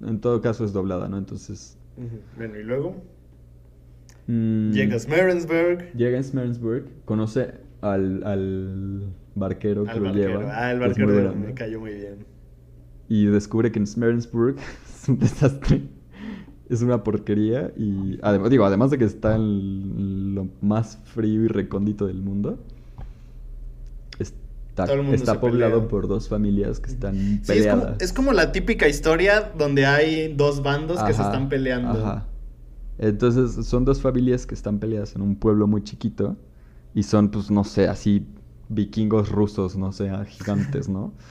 En todo caso es doblada, ¿no? Entonces... Bueno, y luego... Mm, llega a Smerensburg. Llega a Smerensburg, conoce al, al barquero que lo lleva. Ah, el barquero me cayó muy bien. Y descubre que en Smerensburg es un desastre. Es una porquería y además, digo, además de que está en lo más frío y recóndito del mundo, está, poblado por dos familias que están peleadas. es, como, la típica historia donde hay dos bandos que se están peleando. Ajá. Entonces son dos familias que están peleadas en un pueblo muy chiquito y son, pues, no sé, así vikingos rusos, no sé, gigantes, ¿no?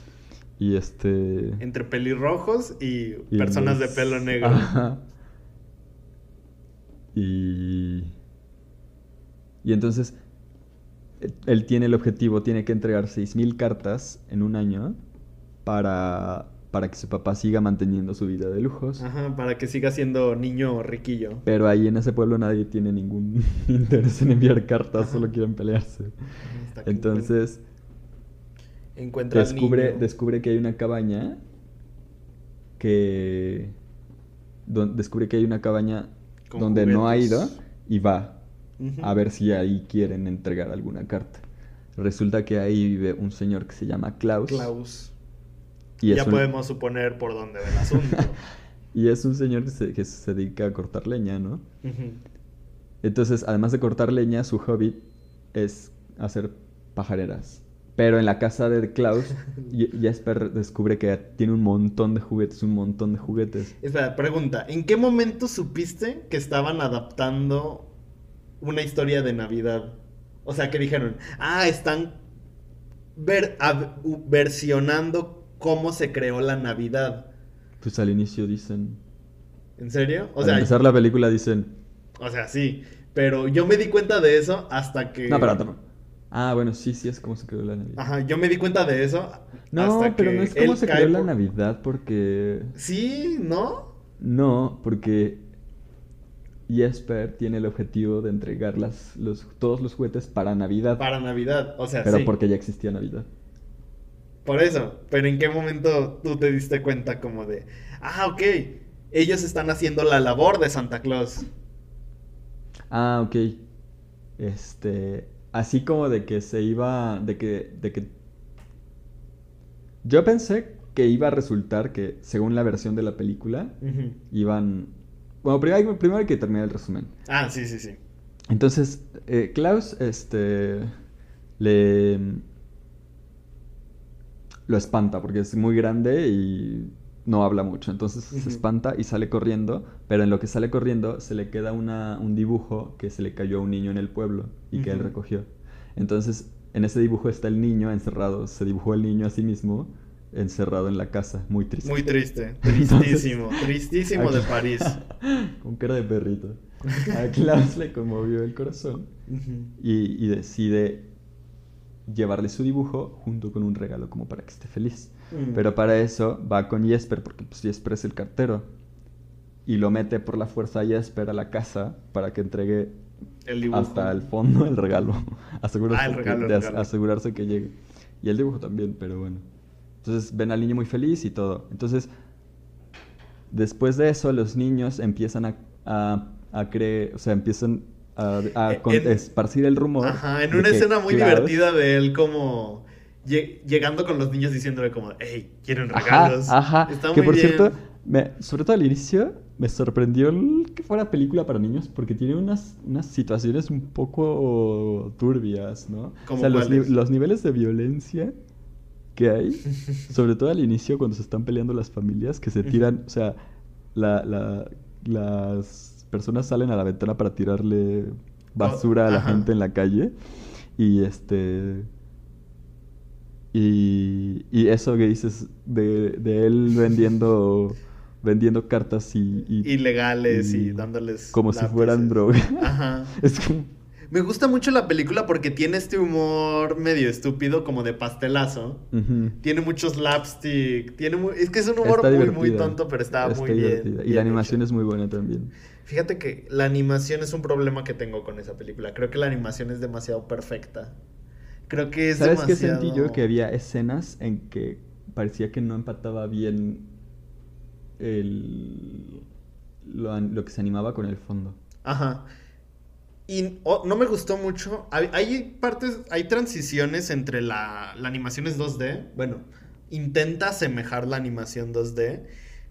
Y este... Entre pelirrojos y, personas de pelo negro. Ajá. Y... Y entonces él tiene el objetivo, tiene que entregar 6.000 cartas en un año para, para que su papá siga manteniendo su vida de lujos. Ajá, para que siga siendo niño riquillo. Pero ahí en ese pueblo nadie tiene ningún interés en enviar cartas, solo quieren pelearse. Entonces, encuentra descubre, descubre que hay una cabaña que... descubre que hay una cabaña donde no ha ido y va a ver si ahí quieren entregar alguna carta. Resulta que ahí vive un señor que se llama Klaus. Klaus. Y ya podemos suponer por dónde va el asunto. y es un señor que se, dedica a cortar leña, ¿no? Entonces, además de cortar leña, su hobby es hacer pajareras. Pero en la casa de Klaus, Jesper descubre que tiene un montón de juguetes, un montón de juguetes. Espera, pregunta, ¿en qué momento supiste que estaban adaptando una historia de Navidad. O sea, que dijeron, ah, están ver, versionando cómo se creó la Navidad. Pues al inicio dicen. ¿En serio? O al empezar la película dicen. O sea, sí. Pero yo me di cuenta de eso hasta que. No, pero no. Ah, bueno, sí, sí es como se creó la Navidad. Ajá, yo me di cuenta de eso. No, pero no es como se creó la Navidad porque. Sí, ¿no? No, porque Jesper tiene el objetivo de entregar las, los, todos los juguetes para Navidad. Para Navidad, o sea, Pero porque ya existía Navidad. Por eso, pero ¿en qué momento tú te diste cuenta como de, ah, ok, ellos están haciendo la labor de Santa Claus? Ah, ok. Este, así como de que se iba, de que, de que... Yo pensé que iba a resultar que, según la versión de la película, iban bueno, primero hay, que terminar el resumen. Ah, sí, sí, sí. Entonces, eh, Klaus, este, le... Lo espanta porque es muy grande y no habla mucho. Entonces se espanta y sale corriendo, pero en lo que sale corriendo se le queda una, un dibujo que se le cayó a un niño en el pueblo y que él recogió. Entonces, en ese dibujo está el niño encerrado, se dibujó el niño a sí mismo encerrado en la casa, muy triste. Muy triste, tristísimo, tristísimo de París. Con cara de perrito. A Klaus le conmovió el corazón y, decide llevarle su dibujo junto con un regalo como para que esté feliz. Mm. Pero para eso va con Jesper, porque pues Jesper es el cartero. Y lo mete por la fuerza a Jesper a la casa para que entregue hasta el fondo el regalo. asegurarse, ah, el regalo, asegurarse que llegue. Y el dibujo también, pero bueno. Entonces ven al niño muy feliz y todo. Entonces, después de eso, los niños empiezan a, a, creer, o sea, empiezan a, esparcir el rumor. Ajá, en una escena muy divertida de él como llegando con los niños diciéndole como, hey, quieren regalos. Ajá, que por cierto, sobre todo al inicio, me sorprendió que fuera película para niños porque tiene unas, unas situaciones un poco turbias, ¿no? o sea, los, los, niveles de violencia que hay, sobre todo al inicio cuando se están peleando las familias, que se tiran, o sea, la, las personas salen a la ventana para tirarle basura a la gente en la calle y este... Y, y eso que dices de, de él vendiendo vendiendo cartas y, ilegales y, dándoles como si fueran droga. Ajá. es como me gusta mucho la película porque tiene este humor medio estúpido, como de pastelazo. Tiene muchos slapstick. Tiene es que es un humor muy, muy tonto, pero está, muy bien, Y la animación es muy buena también. Fíjate que la animación es un problema que tengo con esa película. Creo que la animación es demasiado perfecta. Creo que es ¿Sabes qué sentí yo? Que había escenas en que parecía que no empataba bien el... lo, lo que se animaba con el fondo. Ajá. Y no me gustó mucho. Hay, partes, hay transiciones entre la, la animación es 2D. Bueno, intenta asemejar la animación 2D.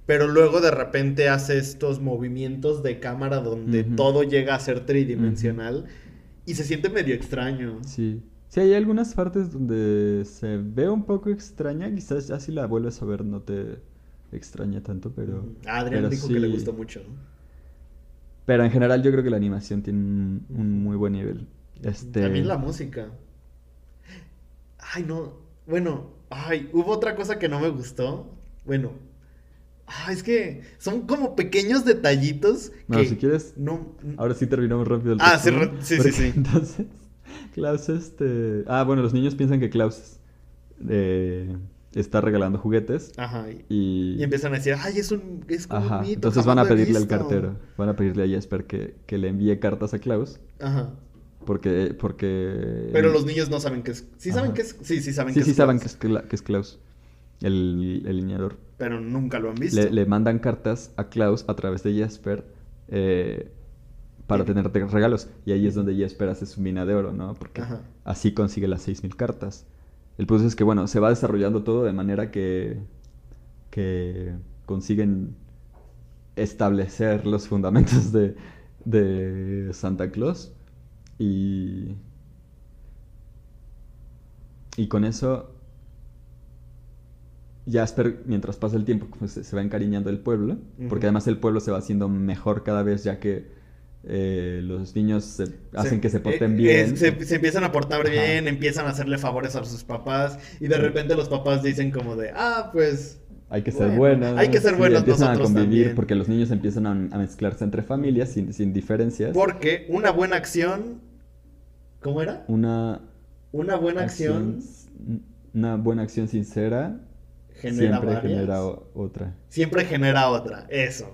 Pero luego de repente hace estos movimientos de cámara donde todo llega a ser tridimensional. Y se siente medio extraño. Sí. Sí, hay algunas partes donde se ve un poco extraña, quizás ya si la vuelves a ver no te extraña tanto, pero... Adrián dijo que le gustó mucho. Pero en general yo creo que la animación tiene un, muy buen nivel. Este... También la música. Ay, no. Bueno, ay, hubo otra cosa que no me gustó. Bueno, Ah, es que son como pequeños detallitos. No, si quieres. No... Ahora sí terminamos rápido el Ah, sí, sí, sí, sí, Entonces, Klaus, este. Ah, bueno, los niños piensan que Klaus eh, está regalando juguetes. Ajá. Y... y empiezan a decir, ay, es un. Es como Ajá. Entonces van a pedirle al cartero. Van a pedirle a Jesper que, que le envíe cartas a Klaus. Ajá. Porque, porque... Pero los niños no saben que es... ¿Sí saben que es...? Sí, sí saben sí, que sí es saben que es, que es Klaus, el, el lineador pero nunca lo han visto. Le, mandan cartas a Klaus a través de Jesper eh, para tener regalos. Y ahí es donde Jesper hace su mina de oro, ¿no? Porque así consigue las 6.000 cartas. El punto es que, bueno, se va desarrollando todo de manera que, que consiguen establecer los fundamentos de, de Santa Claus. Y, y con eso Jasper, mientras pasa el tiempo, pues, se va encariñando del pueblo, porque además el pueblo se va haciendo mejor cada vez, ya que eh, los niños hacen que se porten eh, bien. Eh, se, empiezan a portar bien, empiezan a hacerle favores a sus papás, y de repente los papás dicen como de, ah, pues... Hay que ser buenos. Hay que ser buenos. empiezan a convivir porque los niños empiezan a, mezclarse entre familias sin, sin diferencias. Porque una buena acción... ¿Cómo era? Una... Una buena acción... Una buena acción sincera Siempre genera otra. Siempre genera otra, eso.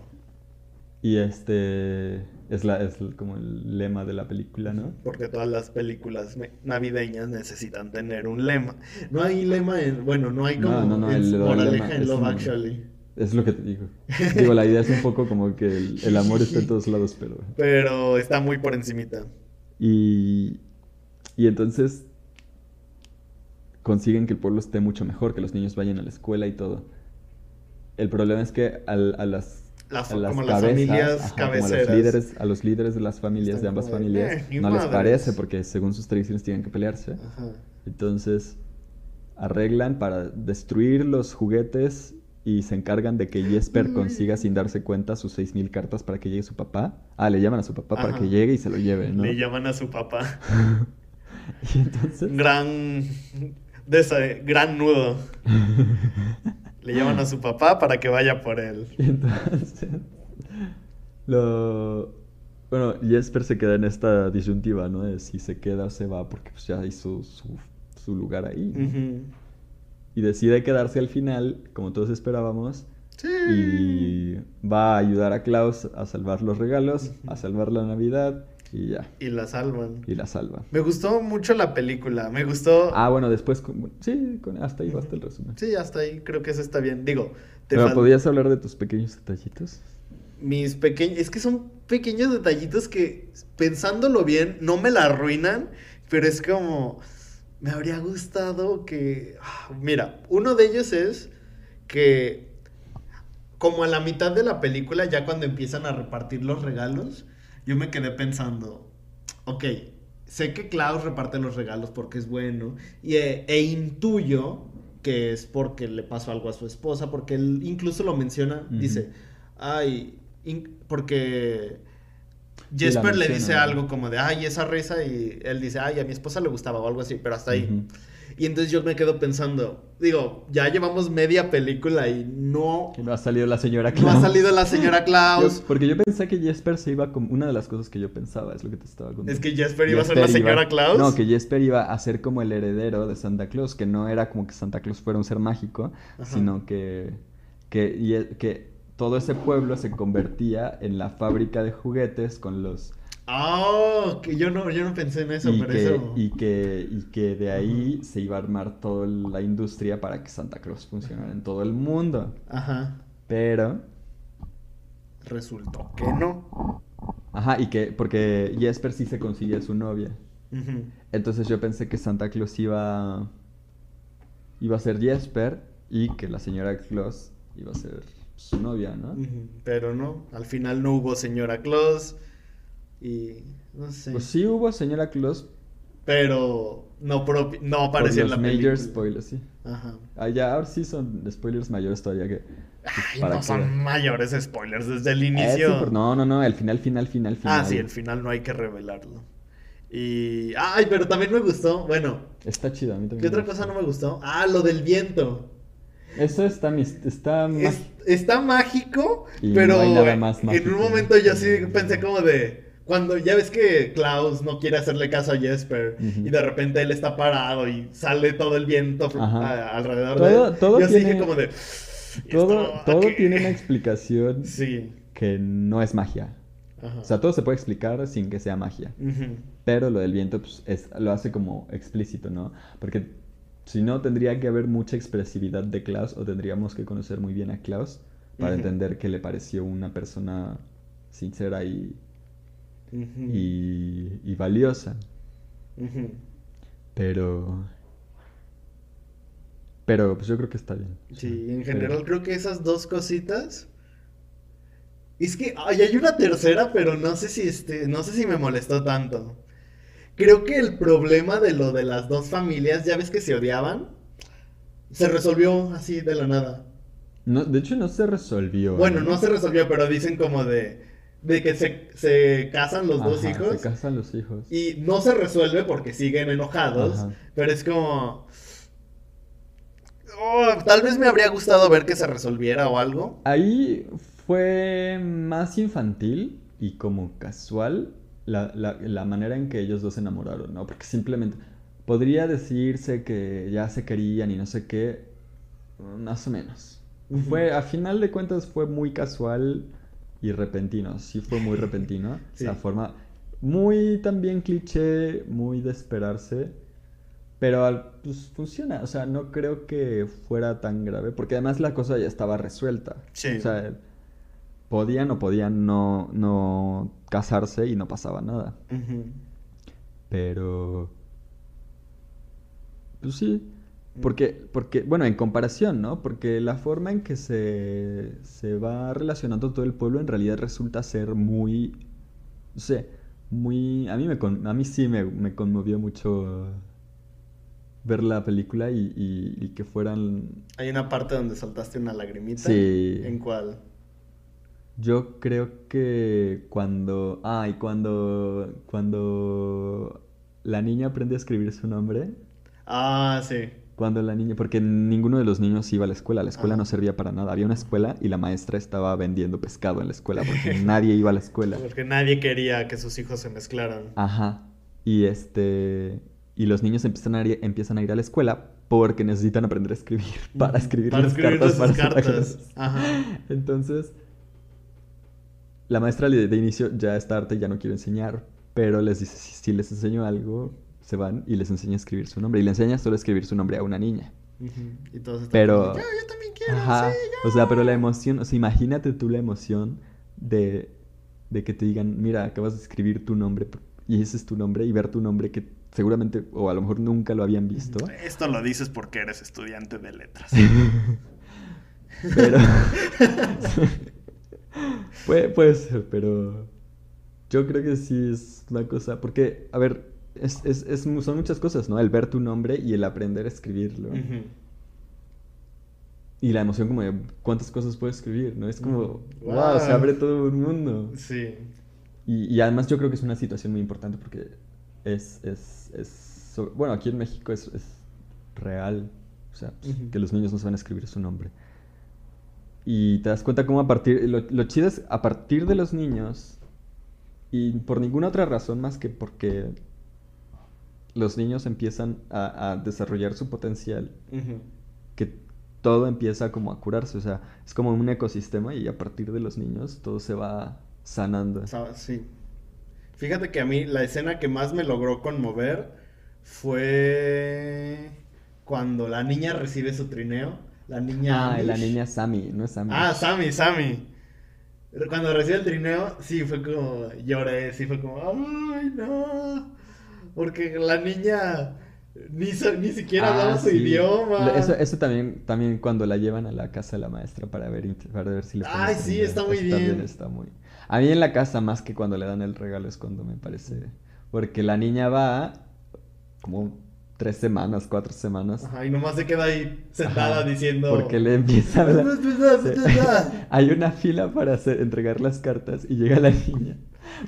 Y este es, la, es como el lema de la película, ¿no? Porque todas las películas navideñas necesitan tener un lema. No hay lema en, bueno, no hay como no, no, moraleja en Love Actually. Es lo que te digo. digo, la idea es un poco como que el, amor está en todos lados, pero... Pero está muy por encimita. Y, y entonces consiguen que el pueblo esté mucho mejor, que los niños vayan a la escuela y todo. El problema es que a las, a las familias a los líderes, a los líderes de las familias, de ambas familias, eh, no les parece porque según sus tradiciones tienen que pelearse. Entonces arreglan para destruir los juguetes y se encargan de que Jesper consiga sin darse cuenta sus 6.000 cartas para que llegue su papá. Ah, le llaman a su papá para que llegue y se lo lleve, ¿no? Le llaman a su papá. y entonces... Gran de ese gran nudo. Le llaman a su papá para que vaya por él. entonces, lo... Bueno, Jesper se queda en esta disyuntiva, ¿no? De si se queda o se va, porque pues ya hizo su, lugar ahí. Y decide quedarse al final, como todos esperábamos. Sí. Y va a ayudar a Klaus a salvar los regalos, a salvar la Navidad y ya. Y la salvan. Y la salvan. Me gustó mucho la película. Me gustó. Ah, bueno, después. Sí, hasta ahí basta el resumen. Sí, hasta ahí creo que eso está bien. Digo, te Pero, ¿podías hablar de tus pequeños detallitos? Mis pequeños. Es que son pequeños detallitos que, pensándolo bien, no me la arruinan. Pero es como. Me habría gustado que. Ah, mira, uno de ellos es que. Como a la mitad de la película, ya cuando empiezan a repartir los regalos yo me quedé pensando, ok, sé que Klaus reparte los regalos porque es bueno y, e, e intuyo que es porque le pasó algo a su esposa, porque él incluso lo menciona, dice, ay, porque Jesper le dice algo. como de, ay, esa risa, y él dice, ay, a mi esposa le gustaba o algo así, pero hasta ahí. Y entonces yo me quedo pensando, digo, ya llevamos media película y no... no ha salido la señora Klaus. No ha salido la señora Klaus. porque yo pensé que Jesper se iba como... Una de las cosas que yo pensaba, es lo que te estaba contando. Es que Jesper iba a ser la señora Klaus. No, que Jesper iba a ser como el heredero de Santa Claus, que no era como que Santa Claus fuera un ser mágico, sino que, que, que todo ese pueblo se convertía en la fábrica de juguetes con los Oh, que yo no, yo no pensé en eso, y pero que, eso. Y que, y que de ahí se iba a armar toda la industria para que Santa Cruz funcionara en todo el mundo. Ajá. Pero. Resultó que no. Ajá, y que. Porque Jesper sí se consigue a su novia. Entonces yo pensé que Santa Claus iba. iba a ser Jesper y que la señora Claus iba a ser su novia, ¿no? Pero no, al final no hubo señora Claus. Y no sé. Pues sí hubo señora Claus, pero no, no aparecía en la película. major spoilers, sí. Ajá. Ah, ya, ahora sí son spoilers mayores todavía que... Pues, no son mayores spoilers desde el inicio. no, no, no, el final, final, final, final. Ah, sí, el final no hay que revelarlo. Y... Ay, pero también me gustó, bueno. Está chido, a mí también. ¿Qué otra cosa no me gustó? Ah, lo del viento. Eso está, está, está mágico, pero en un momento yo sí pensé como de cuando ya ves que Klaus no quiere hacerle caso a Jesper y de repente él está parado y sale todo el viento alrededor de él. Todo yo tiene, como de todo, todo tiene una explicación que no es magia. O sea, todo se puede explicar sin que sea magia. Pero lo del viento pues, es, lo hace como explícito, ¿no? Porque si no, tendría que haber mucha expresividad de Klaus o tendríamos que conocer muy bien a Klaus para entender que le pareció una persona sincera y, y, valiosa. Pero... Pero pues yo creo que está bien. Sí, en general creo que esas dos cositas... Es que ay, hay una tercera, pero no sé si este, no sé si me molestó tanto. Creo que el problema de lo de las dos familias, ya ves que se odiaban, se resolvió así de la nada. No, de hecho no se resolvió. Bueno, ¿eh? no se resolvió, pero dicen como de, de que se, se casan los dos hijos. Se casan los hijos. Y no se resuelve porque siguen enojados, pero es como... Oh, tal vez me habría gustado ver que se resolviera o algo. Ahí fue más infantil y como casual la, la, la, manera en que ellos dos se enamoraron, ¿no? Porque simplemente podría decirse que ya se querían y no sé qué, más o menos. Fue, a final de cuentas fue muy casual y repentino, sí fue muy repentino. sí. La forma muy también cliché, muy de esperarse. Pero pues funciona, o sea, no creo que fuera tan grave, porque además la cosa ya estaba resuelta. Sí. O sea, podían o podían no, no casarse y no pasaba nada. Pero... Pues sí. Porque, porque, bueno, en comparación, ¿no? Porque la forma en que se, se va relacionando todo el pueblo en realidad resulta ser muy, no sé, muy... A mí, me a mí sí me, me conmovió mucho ver la película y, y, que fueran... Hay una parte donde soltaste una lagrimita. Sí. ¿En cuál? Yo creo que cuando. Ah, y cuando. Cuando la niña aprende a escribir su nombre. Ah, sí. Cuando la niña. Porque ninguno de los niños iba a la escuela. La escuela no servía para nada. Había una escuela y la maestra estaba vendiendo pescado en la escuela porque nadie iba a la escuela. Porque nadie quería que sus hijos se mezclaran. Ajá. Y este. Y los niños empiezan a ir, empiezan a ir a la escuela porque necesitan aprender a escribir para escribir para las escribir cartas. Para cartas. Ajá. Entonces la maestra de inicio ya está harta y ya no quiere enseñar, pero les dice, si, les enseño algo, se van y les enseña a escribir su nombre. Y le enseña solo a escribir su nombre a una niña. Y todos pero, yo, también quiero. Ajá, o sea, pero la emoción, o sea, imagínate tú la emoción de, de que te digan, mira, acabas de escribir tu nombre y ese es tu nombre y ver tu nombre que seguramente o a lo mejor nunca lo habían visto. Esto lo dices porque eres estudiante de letras. pero puede, puede ser, pero yo creo que sí es una cosa, porque, a ver, es, es, es, son muchas cosas, ¿no? El ver tu nombre y el aprender a escribirlo. Y la emoción como de cuántas cosas puedes escribir, ¿no? Es como, wow, se abre todo un mundo. Sí. Y, y, además yo creo que es una situación muy importante porque es, es, es bueno, aquí en México es, es real, o sea, que los niños no saben escribir su nombre. Y te das cuenta cómo a partir, lo, lo chido es a partir de los niños, y por ninguna otra razón más que porque los niños empiezan a, desarrollar su potencial, que todo empieza como a curarse, o sea, es como un ecosistema y a partir de los niños todo se va sanando. Sí. Fíjate que a mí la escena que más me logró conmover fue cuando la niña recibe su trineo la niña. Ah, la niña Sammy, no es Sammy. Ah, Sammy, Sammy. Cuando recibe el trineo, sí fue como. Lloré, sí fue como. ¡Ay, no! Porque la niña. Ni, ni siquiera ah, hablaba su idioma. Eso, eso también, también cuando la llevan a la casa de la maestra para ver, para ver si le Ay, sí, está muy bien. está muy... A mí en la casa, más que cuando le dan el regalo, es cuando me parece. Porque la niña va como tres semanas, cuatro semanas. Ajá, y nomás se queda ahí sentada diciendo. Porque le empieza a hablar. Hay una fila para hacer, entregar las cartas y llega la niña,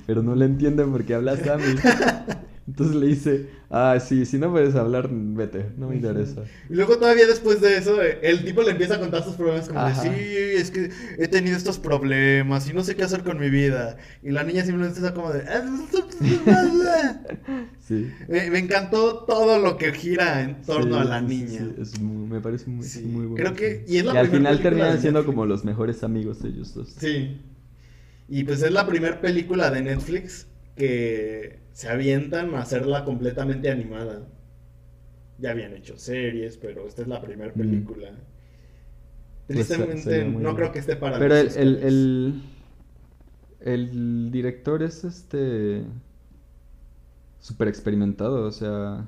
pero no le entienden porque habla Sammy. Entonces le dice, ah, sí, si no puedes hablar, vete, no me interesa. Y luego todavía después de eso, eh, el tipo le empieza a contar sus problemas como de, sí, es que he tenido estos problemas y no sé qué hacer con mi vida. Y la niña simplemente está como de... sí. me, encantó todo lo que gira en torno a la niña. Sí, es me parece muy, muy bueno. Creo que... Y, es la al final terminan siendo como los mejores amigos ellos dos. Sí. Y pues es la primera película de Netflix que se avientan a hacerla completamente animada. Ya habían hecho series, pero esta es la primera película. Pues Tristemente, no creo que esté para Pero el, el, el, director es este. Súper experimentado, o sea.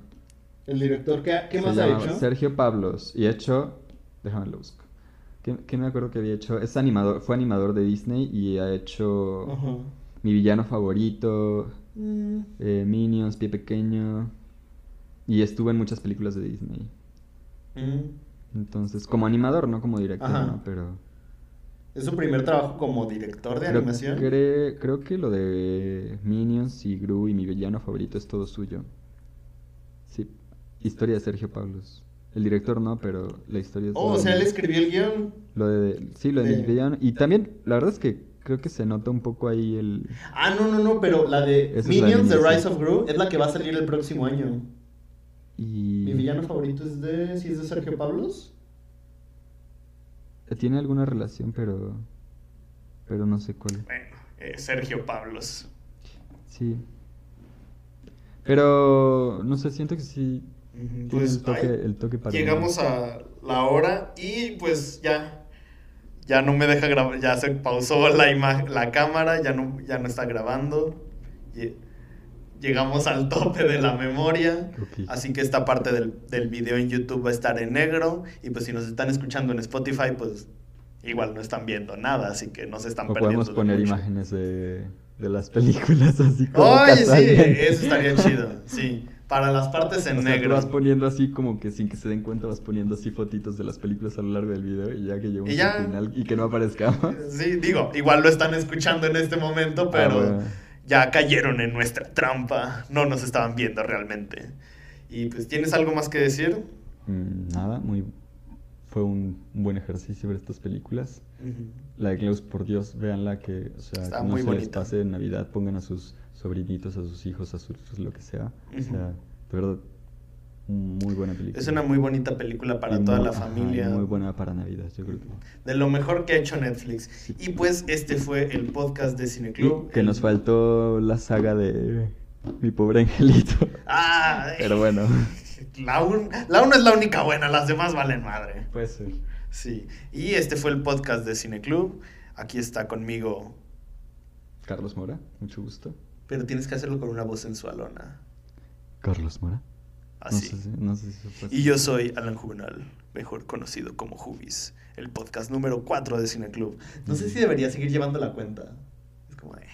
¿El director qué, qué más ha hecho? Sergio Pablos. Y ha hecho. Déjame lo busco. ¿Qué, me acuerdo que había hecho? Es animador, fue animador de Disney y ha hecho. Mi villano favorito. Mm. Eh, Minions, Pie Pequeño. Y estuvo en muchas películas de Disney. Mm. Entonces, como animador, no como director, ¿no? Pero... ¿Es su primer trabajo como director de animación? creo que lo de Minions y Gru y mi villano favorito es todo suyo. Sí. Historia de Sergio Pablos. El director no, pero la historia es... Oh, o sea, él escribió el guion. Lo de... Sí, lo de, mi villano. Y también, la verdad es que creo que se nota un poco ahí el... Ah, no, no, no, pero la de Minions, The Rise of Gru, es la que va a salir el próximo año. Y... Mi villano favorito es de... ¿Sí es de Sergio Pablos? Tiene alguna relación, pero... Pero no sé cuál. Bueno, eh, Sergio Pablos. Sí. Pero, no sé, siento que sí... Pues, el toque, el toque para llegamos a la hora y pues ya ya no me deja grabar, ya se pausó la, la cámara, ya no, ya no está grabando. llegamos al tope de la memoria, así que esta parte del, del, video en YouTube va a estar en negro y pues si nos están escuchando en Spotify, pues igual no están viendo nada, así que no se están perdiendo. Podemos poner imágenes de, de, las películas así como... Oye, sí, eso estaría chido, sí. Para las partes en negro. vas poniendo así como que sin que se den cuenta, vas poniendo así fotitos de las películas a lo largo del video y ya que llegamos al final y que no aparezca Sí, digo, igual lo están escuchando en este momento, ah, pero ya cayeron en nuestra trampa. No nos estaban viendo realmente. Y pues, ¿tienes algo más que decir? Mm, nada, muy fue un, buen ejercicio ver estas películas. La de Klaus, por Dios, véanla que, o sea, Está no se les pase en Navidad, pongan a sus sobrinitos, a sus hijos, a sus lo que sea. O sea, de verdad, muy buena película. Es una muy bonita película para toda la familia. muy buena para Navidad, yo creo que. De lo mejor que ha hecho Netflix. Y pues este fue el podcast de Cineclub. Que nos faltó la saga de Mi pobre angelito. Ah, pero bueno. La 1 la es la única buena, las demás valen madre. Puede ser. Sí. Y este fue el podcast de Cineclub. Aquí está conmigo. Carlos Mora, mucho gusto. Pero tienes que hacerlo con una voz sensualona. Carlos Mora. Así. No sé, y yo soy Alan Juvenal, mejor conocido como Jubis, el podcast número 4 de Cineclub. No sé si debería seguir llevando la cuenta. Es como de...